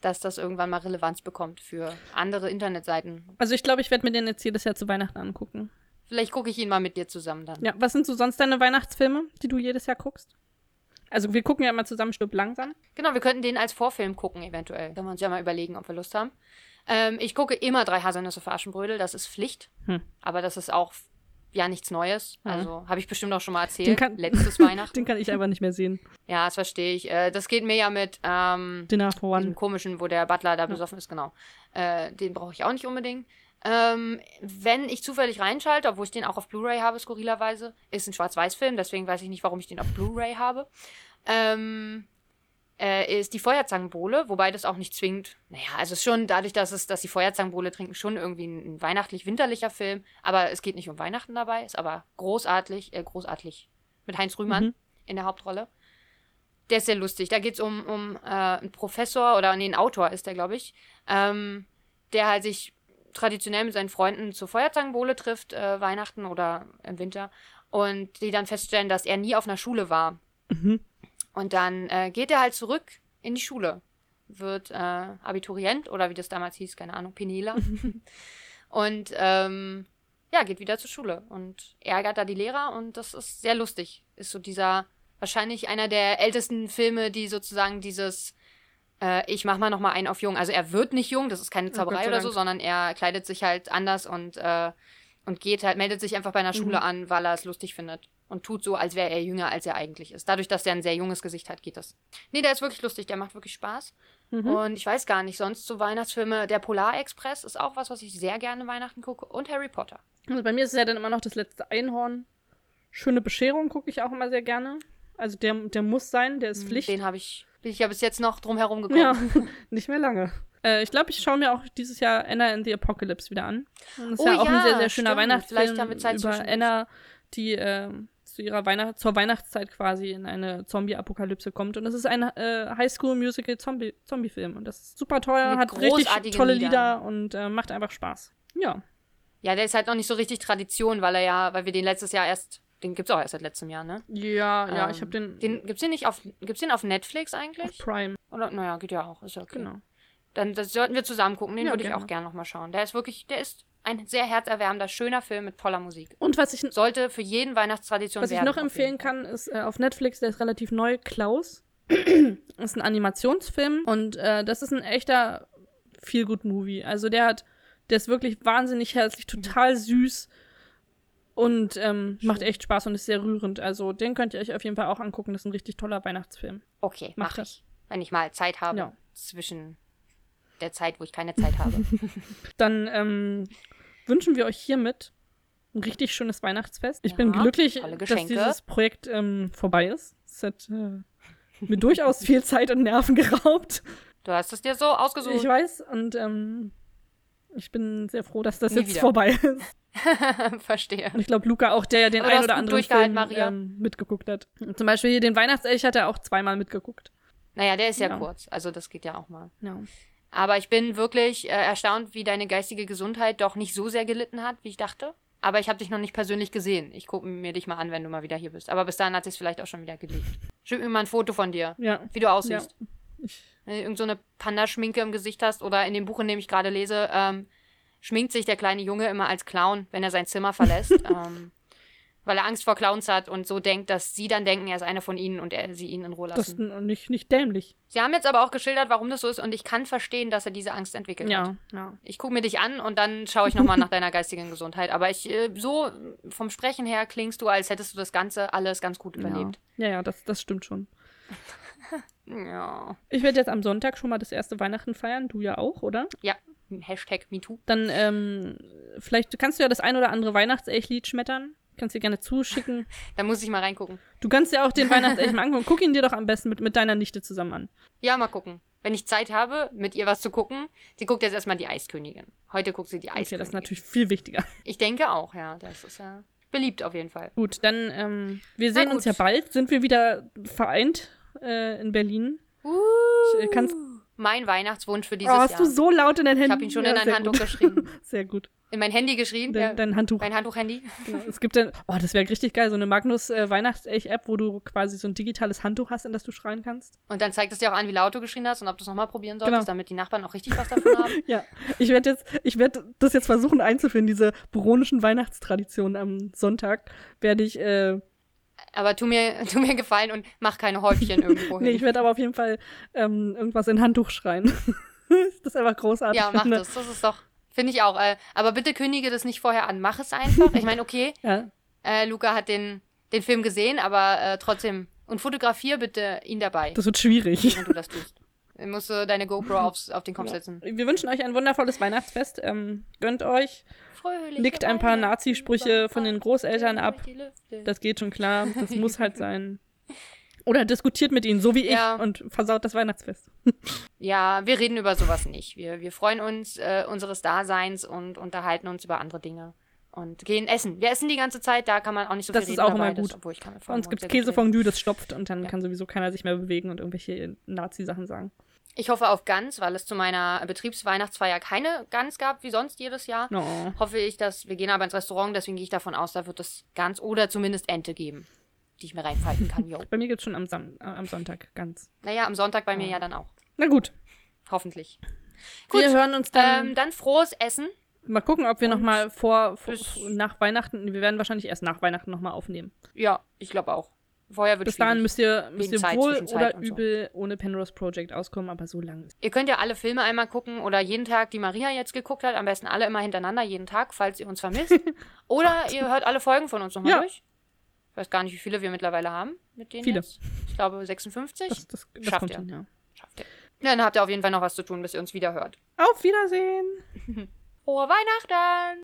Dass das irgendwann mal Relevanz bekommt für andere Internetseiten. Also ich glaube, ich werde mir den jetzt jedes Jahr zu Weihnachten angucken. Vielleicht gucke ich ihn mal mit dir zusammen dann. Ja, was sind so sonst deine Weihnachtsfilme, die du jedes Jahr guckst? Also wir gucken ja immer zusammen Stück langsam. Genau, wir könnten den als Vorfilm gucken, eventuell. Können wir uns ja mal überlegen, ob wir Lust haben. Ähm, ich gucke immer drei Haselnüsse für Aschenbrödel, das ist Pflicht. Hm. Aber das ist auch ja nichts Neues. Mhm. Also habe ich bestimmt auch schon mal erzählt. kann- Letztes Weihnachten. Den kann ich einfach nicht mehr sehen. Ja, das verstehe ich. Äh, das geht mir ja mit ähm, Dinner for diesem One. komischen, wo der Butler da besoffen ist, genau. Äh, den brauche ich auch nicht unbedingt. Ähm, wenn ich zufällig reinschalte, obwohl ich den auch auf Blu-ray habe, skurrilerweise, ist ein Schwarz-Weiß-Film, deswegen weiß ich nicht, warum ich den auf Blu-ray habe. Ähm, äh, ist die Feuerzangenbowle, wobei das auch nicht zwingend, naja, also es ist schon dadurch, dass es, dass die Feuerzangenbowle trinken, schon irgendwie ein, ein weihnachtlich-winterlicher Film, aber es geht nicht um Weihnachten dabei, ist aber großartig, äh, großartig mit Heinz Rühmann Mhm. in der Hauptrolle. Der ist sehr lustig. Da geht es um, um äh, einen Professor oder nee, einen Autor ist der, glaube ich, ähm, der halt sich traditionell mit seinen Freunden zur Feuerzangenbowle trifft, äh, Weihnachten oder im Winter, und die dann feststellen, dass er nie auf einer Schule war. Mhm. Und dann äh, geht er halt zurück in die Schule, wird äh, Abiturient oder wie das damals hieß, keine Ahnung, Penela. und ähm, ja, geht wieder zur Schule und ärgert da die Lehrer und das ist sehr lustig. Ist so dieser, wahrscheinlich einer der ältesten Filme, die sozusagen dieses, äh, ich mach mal noch mal einen auf jung. Also er wird nicht jung, das ist keine Gott Zauberei oder so, sondern er kleidet sich halt anders und, äh, und geht halt, meldet sich einfach bei einer Schule Mhm. an, weil er es lustig findet. Und tut so, als wäre er jünger, als er eigentlich ist. Dadurch, dass er ein sehr junges Gesicht hat, geht das. Nee, der ist wirklich lustig, der macht wirklich Spaß. Mhm. Und ich weiß gar nicht, sonst so Weihnachtsfilme. Der Polarexpress ist auch was, was ich sehr gerne Weihnachten gucke. Und Harry Potter. Also bei mir ist es ja dann immer noch das letzte Einhorn. Schöne Bescherung gucke ich auch immer sehr gerne. Also der, der muss sein, der ist Pflicht. Hm, Den habe ich, bin ich ja bis jetzt noch drum herum gekommen. Ja, nicht mehr lange. Äh, ich glaube, ich schaue mir auch dieses Jahr Anna in the Apocalypse wieder an. Und das ist Oh ja auch ein ja, sehr, sehr schöner stimmt. Weihnachtsfilm Vielleicht haben wir Zeit über. Anna, die äh, zu ihrer Weihnacht zur Weihnachtszeit quasi in eine Zombie-Apokalypse kommt. Und das ist ein äh, Highschool-Musical-Zombie- Zombie-Film. Und das ist super teuer, hat richtig tolle Liedern. Lieder und äh, macht einfach Spaß. Ja. Ja, der ist halt noch nicht so richtig Tradition, weil er ja, weil wir den letztes Jahr erst, den gibt's auch erst seit letztem Jahr, ne? Ja, ja, Ähm, ich habe den, Den, gibt's den nicht auf, gibt's den auf Netflix auf eigentlich? Prime. Oder, naja, geht ja auch, ist ja okay. Genau. Dann das sollten wir zusammen gucken, den Ja, würde ich auch gerne nochmal schauen. Der ist wirklich, der ist ein sehr herzerwärmender, schöner Film mit toller Musik. Und was ich, Sollte für jeden Weihnachtstradition was ich werden, noch auf jeden empfehlen kann, ist äh, auf Netflix, der ist relativ neu, Klaus. ist ein Animationsfilm und äh, das ist ein echter Feel-Good-Movie. Also der hat, der ist wirklich wahnsinnig herzlich, total süß und ähm, macht echt Spaß und ist sehr rührend. Also den könnt ihr euch auf jeden Fall auch angucken. Das ist ein richtig toller Weihnachtsfilm. Okay, Macht mach das. ich. Wenn ich mal Zeit habe. Ja. Zwischen der Zeit, wo ich keine Zeit habe. Dann ähm, wünschen wir euch hiermit ein richtig schönes Weihnachtsfest. Ich bin Ja, glücklich, tolle dass dieses Projekt ähm, vorbei ist. Es hat äh, mir durchaus viel Zeit und Nerven geraubt. Du hast es dir so ausgesucht. Ich weiß und ähm, ich bin sehr froh, dass das Nie jetzt wieder. vorbei ist. Verstehe. Und ich glaube, Luca auch, der ja den ein oder anderen Film ähm, mitgeguckt hat. Und zum Beispiel hier den Weihnachtselch hat er auch zweimal mitgeguckt. Naja, der ist ja, Ja. kurz. Also das geht ja auch mal. Ja. Aber ich bin wirklich äh, erstaunt, wie deine geistige Gesundheit doch nicht so sehr gelitten hat, wie ich dachte. Aber ich habe dich noch nicht persönlich gesehen. Ich gucke mir dich mal an, wenn du mal wieder hier bist. Aber bis dahin hat sich vielleicht auch schon wieder gelegt. Schick mir mal ein Foto von dir, Ja. wie du aussiehst. Ich, Wenn du irgend so eine Panda-Schminke im Gesicht hast oder in dem Buch, in dem ich gerade lese, ähm, schminkt sich der kleine Junge immer als Clown, wenn er sein Zimmer verlässt. ähm, weil er Angst vor Clowns hat und so denkt, dass sie dann denken, er ist einer von ihnen und er, sie ihn in Ruhe das ist lassen. nicht, nicht dämlich. Sie haben jetzt aber auch geschildert, warum das so ist und ich kann verstehen, dass er diese Angst entwickelt hat. Ja, ja. Ich gucke mir dich an und dann schaue ich nochmal nach deiner geistigen Gesundheit. Aber ich, äh, so vom Sprechen her klingst du, als hättest du das Ganze alles ganz gut überlebt. Ja, ja, das, das stimmt schon. Ja. Ich werde jetzt am Sonntag schon mal das erste Weihnachten feiern. Du ja auch, oder? Ja. Hashtag MeToo. Dann, ähm, vielleicht kannst du ja das ein oder andere Weihnachtselchlied schmettern. Kannst dir gerne zuschicken. Da muss ich mal reingucken. Du kannst dir auch den Weihnachtselch mal angucken. Guck ihn dir doch am besten mit, mit deiner Nichte zusammen an. Ja, mal gucken. Wenn ich Zeit habe, mit ihr was zu gucken, sie guckt jetzt erstmal die Eiskönigin. Heute guckt sie die Eiskönigin. Okay, das ist natürlich viel wichtiger. Ich denke auch, ja. Das ist ja beliebt auf jeden Fall. Gut, dann, ähm, wir sehen uns ja bald. Sind wir wieder vereint äh, in Berlin. Ich, äh, kannst, Mein Weihnachtswunsch für dieses oh, hast Jahr. du so laut in dein Handy? ich habe ihn schon in ein Handtuch geschrieben. Sehr gut. In mein Handy geschrieben. Dein, ja. dein Handtuch. Mein Handtuch-Handy. Genau. Es gibt dann, oh, das wäre richtig geil, so eine Magnus äh, Weihnachtselch-App, wo du quasi so ein digitales Handtuch hast, in das du schreien kannst. Und dann zeigt es dir auch an, wie laut du geschrien hast und ob du es nochmal probieren solltest, Genau. damit die Nachbarn auch richtig was davon haben. Ja, ich werde jetzt, ich werde das jetzt versuchen einzuführen, diese buronischen Weihnachtstraditionen am Sonntag werde ich äh, Aber tu mir, tu mir gefallen und mach keine Häufchen irgendwo hin. Nee, ich werde aber auf jeden Fall ähm, irgendwas in Handtuch schreien. das ist einfach großartig. ja, mach finde. das. Das ist doch, finde ich auch. Äh, aber bitte kündige das nicht vorher an. Mach es einfach. Ich meine, okay, Ja. äh, Luca hat den, den Film gesehen, aber äh, trotzdem. Und fotografier bitte ihn dabei, Das wird schwierig. während du das tust. Dann musst du deine GoPro aufs, auf den Kopf setzen. Wir wünschen euch ein wundervolles Weihnachtsfest. Ähm, gönnt euch. Fröhliche Legt ein paar Nazi-Sprüche von den Großeltern ab. Das geht schon klar. Das muss halt sein. Oder diskutiert mit ihnen, so wie ich, Ja. und versaut das Weihnachtsfest. Ja, wir reden über sowas nicht. Wir, wir freuen uns äh, unseres Daseins und unterhalten uns über andere Dinge. Und gehen essen. Wir essen die ganze Zeit, da kann man auch nicht so Das viel ist reden auch über immer beides, gut. obwohl ich kann Bei uns gibt es. Käsefondue, das stopft und dann Ja. kann sowieso keiner sich mehr bewegen und irgendwelche Nazi-Sachen sagen. Ich hoffe auf Gans, weil es zu meiner Betriebsweihnachtsfeier keine Gans gab, wie sonst jedes Jahr. No. Hoffe ich, dass wir gehen aber ins Restaurant, deswegen gehe ich davon aus, da wird es Gans oder zumindest Ente geben, die ich mir reinfalten kann. Jo. Bei mir gibt es schon am, Sam äh, am Sonntag ganz. Naja, am Sonntag bei mir Ja. dann auch. Na gut. Hoffentlich. Wir Gut, hören uns dann. Ähm, dann frohes Essen. mal gucken, ob wir nochmal vor, vor nach Weihnachten. Wir werden wahrscheinlich erst nach Weihnachten nochmal aufnehmen. Ja, ich glaube auch. Vorher wird Bis dahin müsst ihr, müsst ihr Zeit, wohl oder so. übel ohne Penrose Project auskommen, aber so lange. Ihr könnt ja alle Filme einmal gucken oder jeden Tag, die Maria jetzt geguckt hat. Am besten alle immer hintereinander, jeden Tag, falls ihr uns vermisst. oder ihr hört alle Folgen von uns nochmal Ja. durch. Ich weiß gar nicht, wie viele wir mittlerweile haben mit denen Viele. jetzt. Ich glaube 56. Das, das, das Schafft ihr. ja. Schafft ihr. Dann habt ihr auf jeden Fall noch was zu tun, bis ihr uns wieder hört. Auf Wiedersehen! Frohe Weihnachten!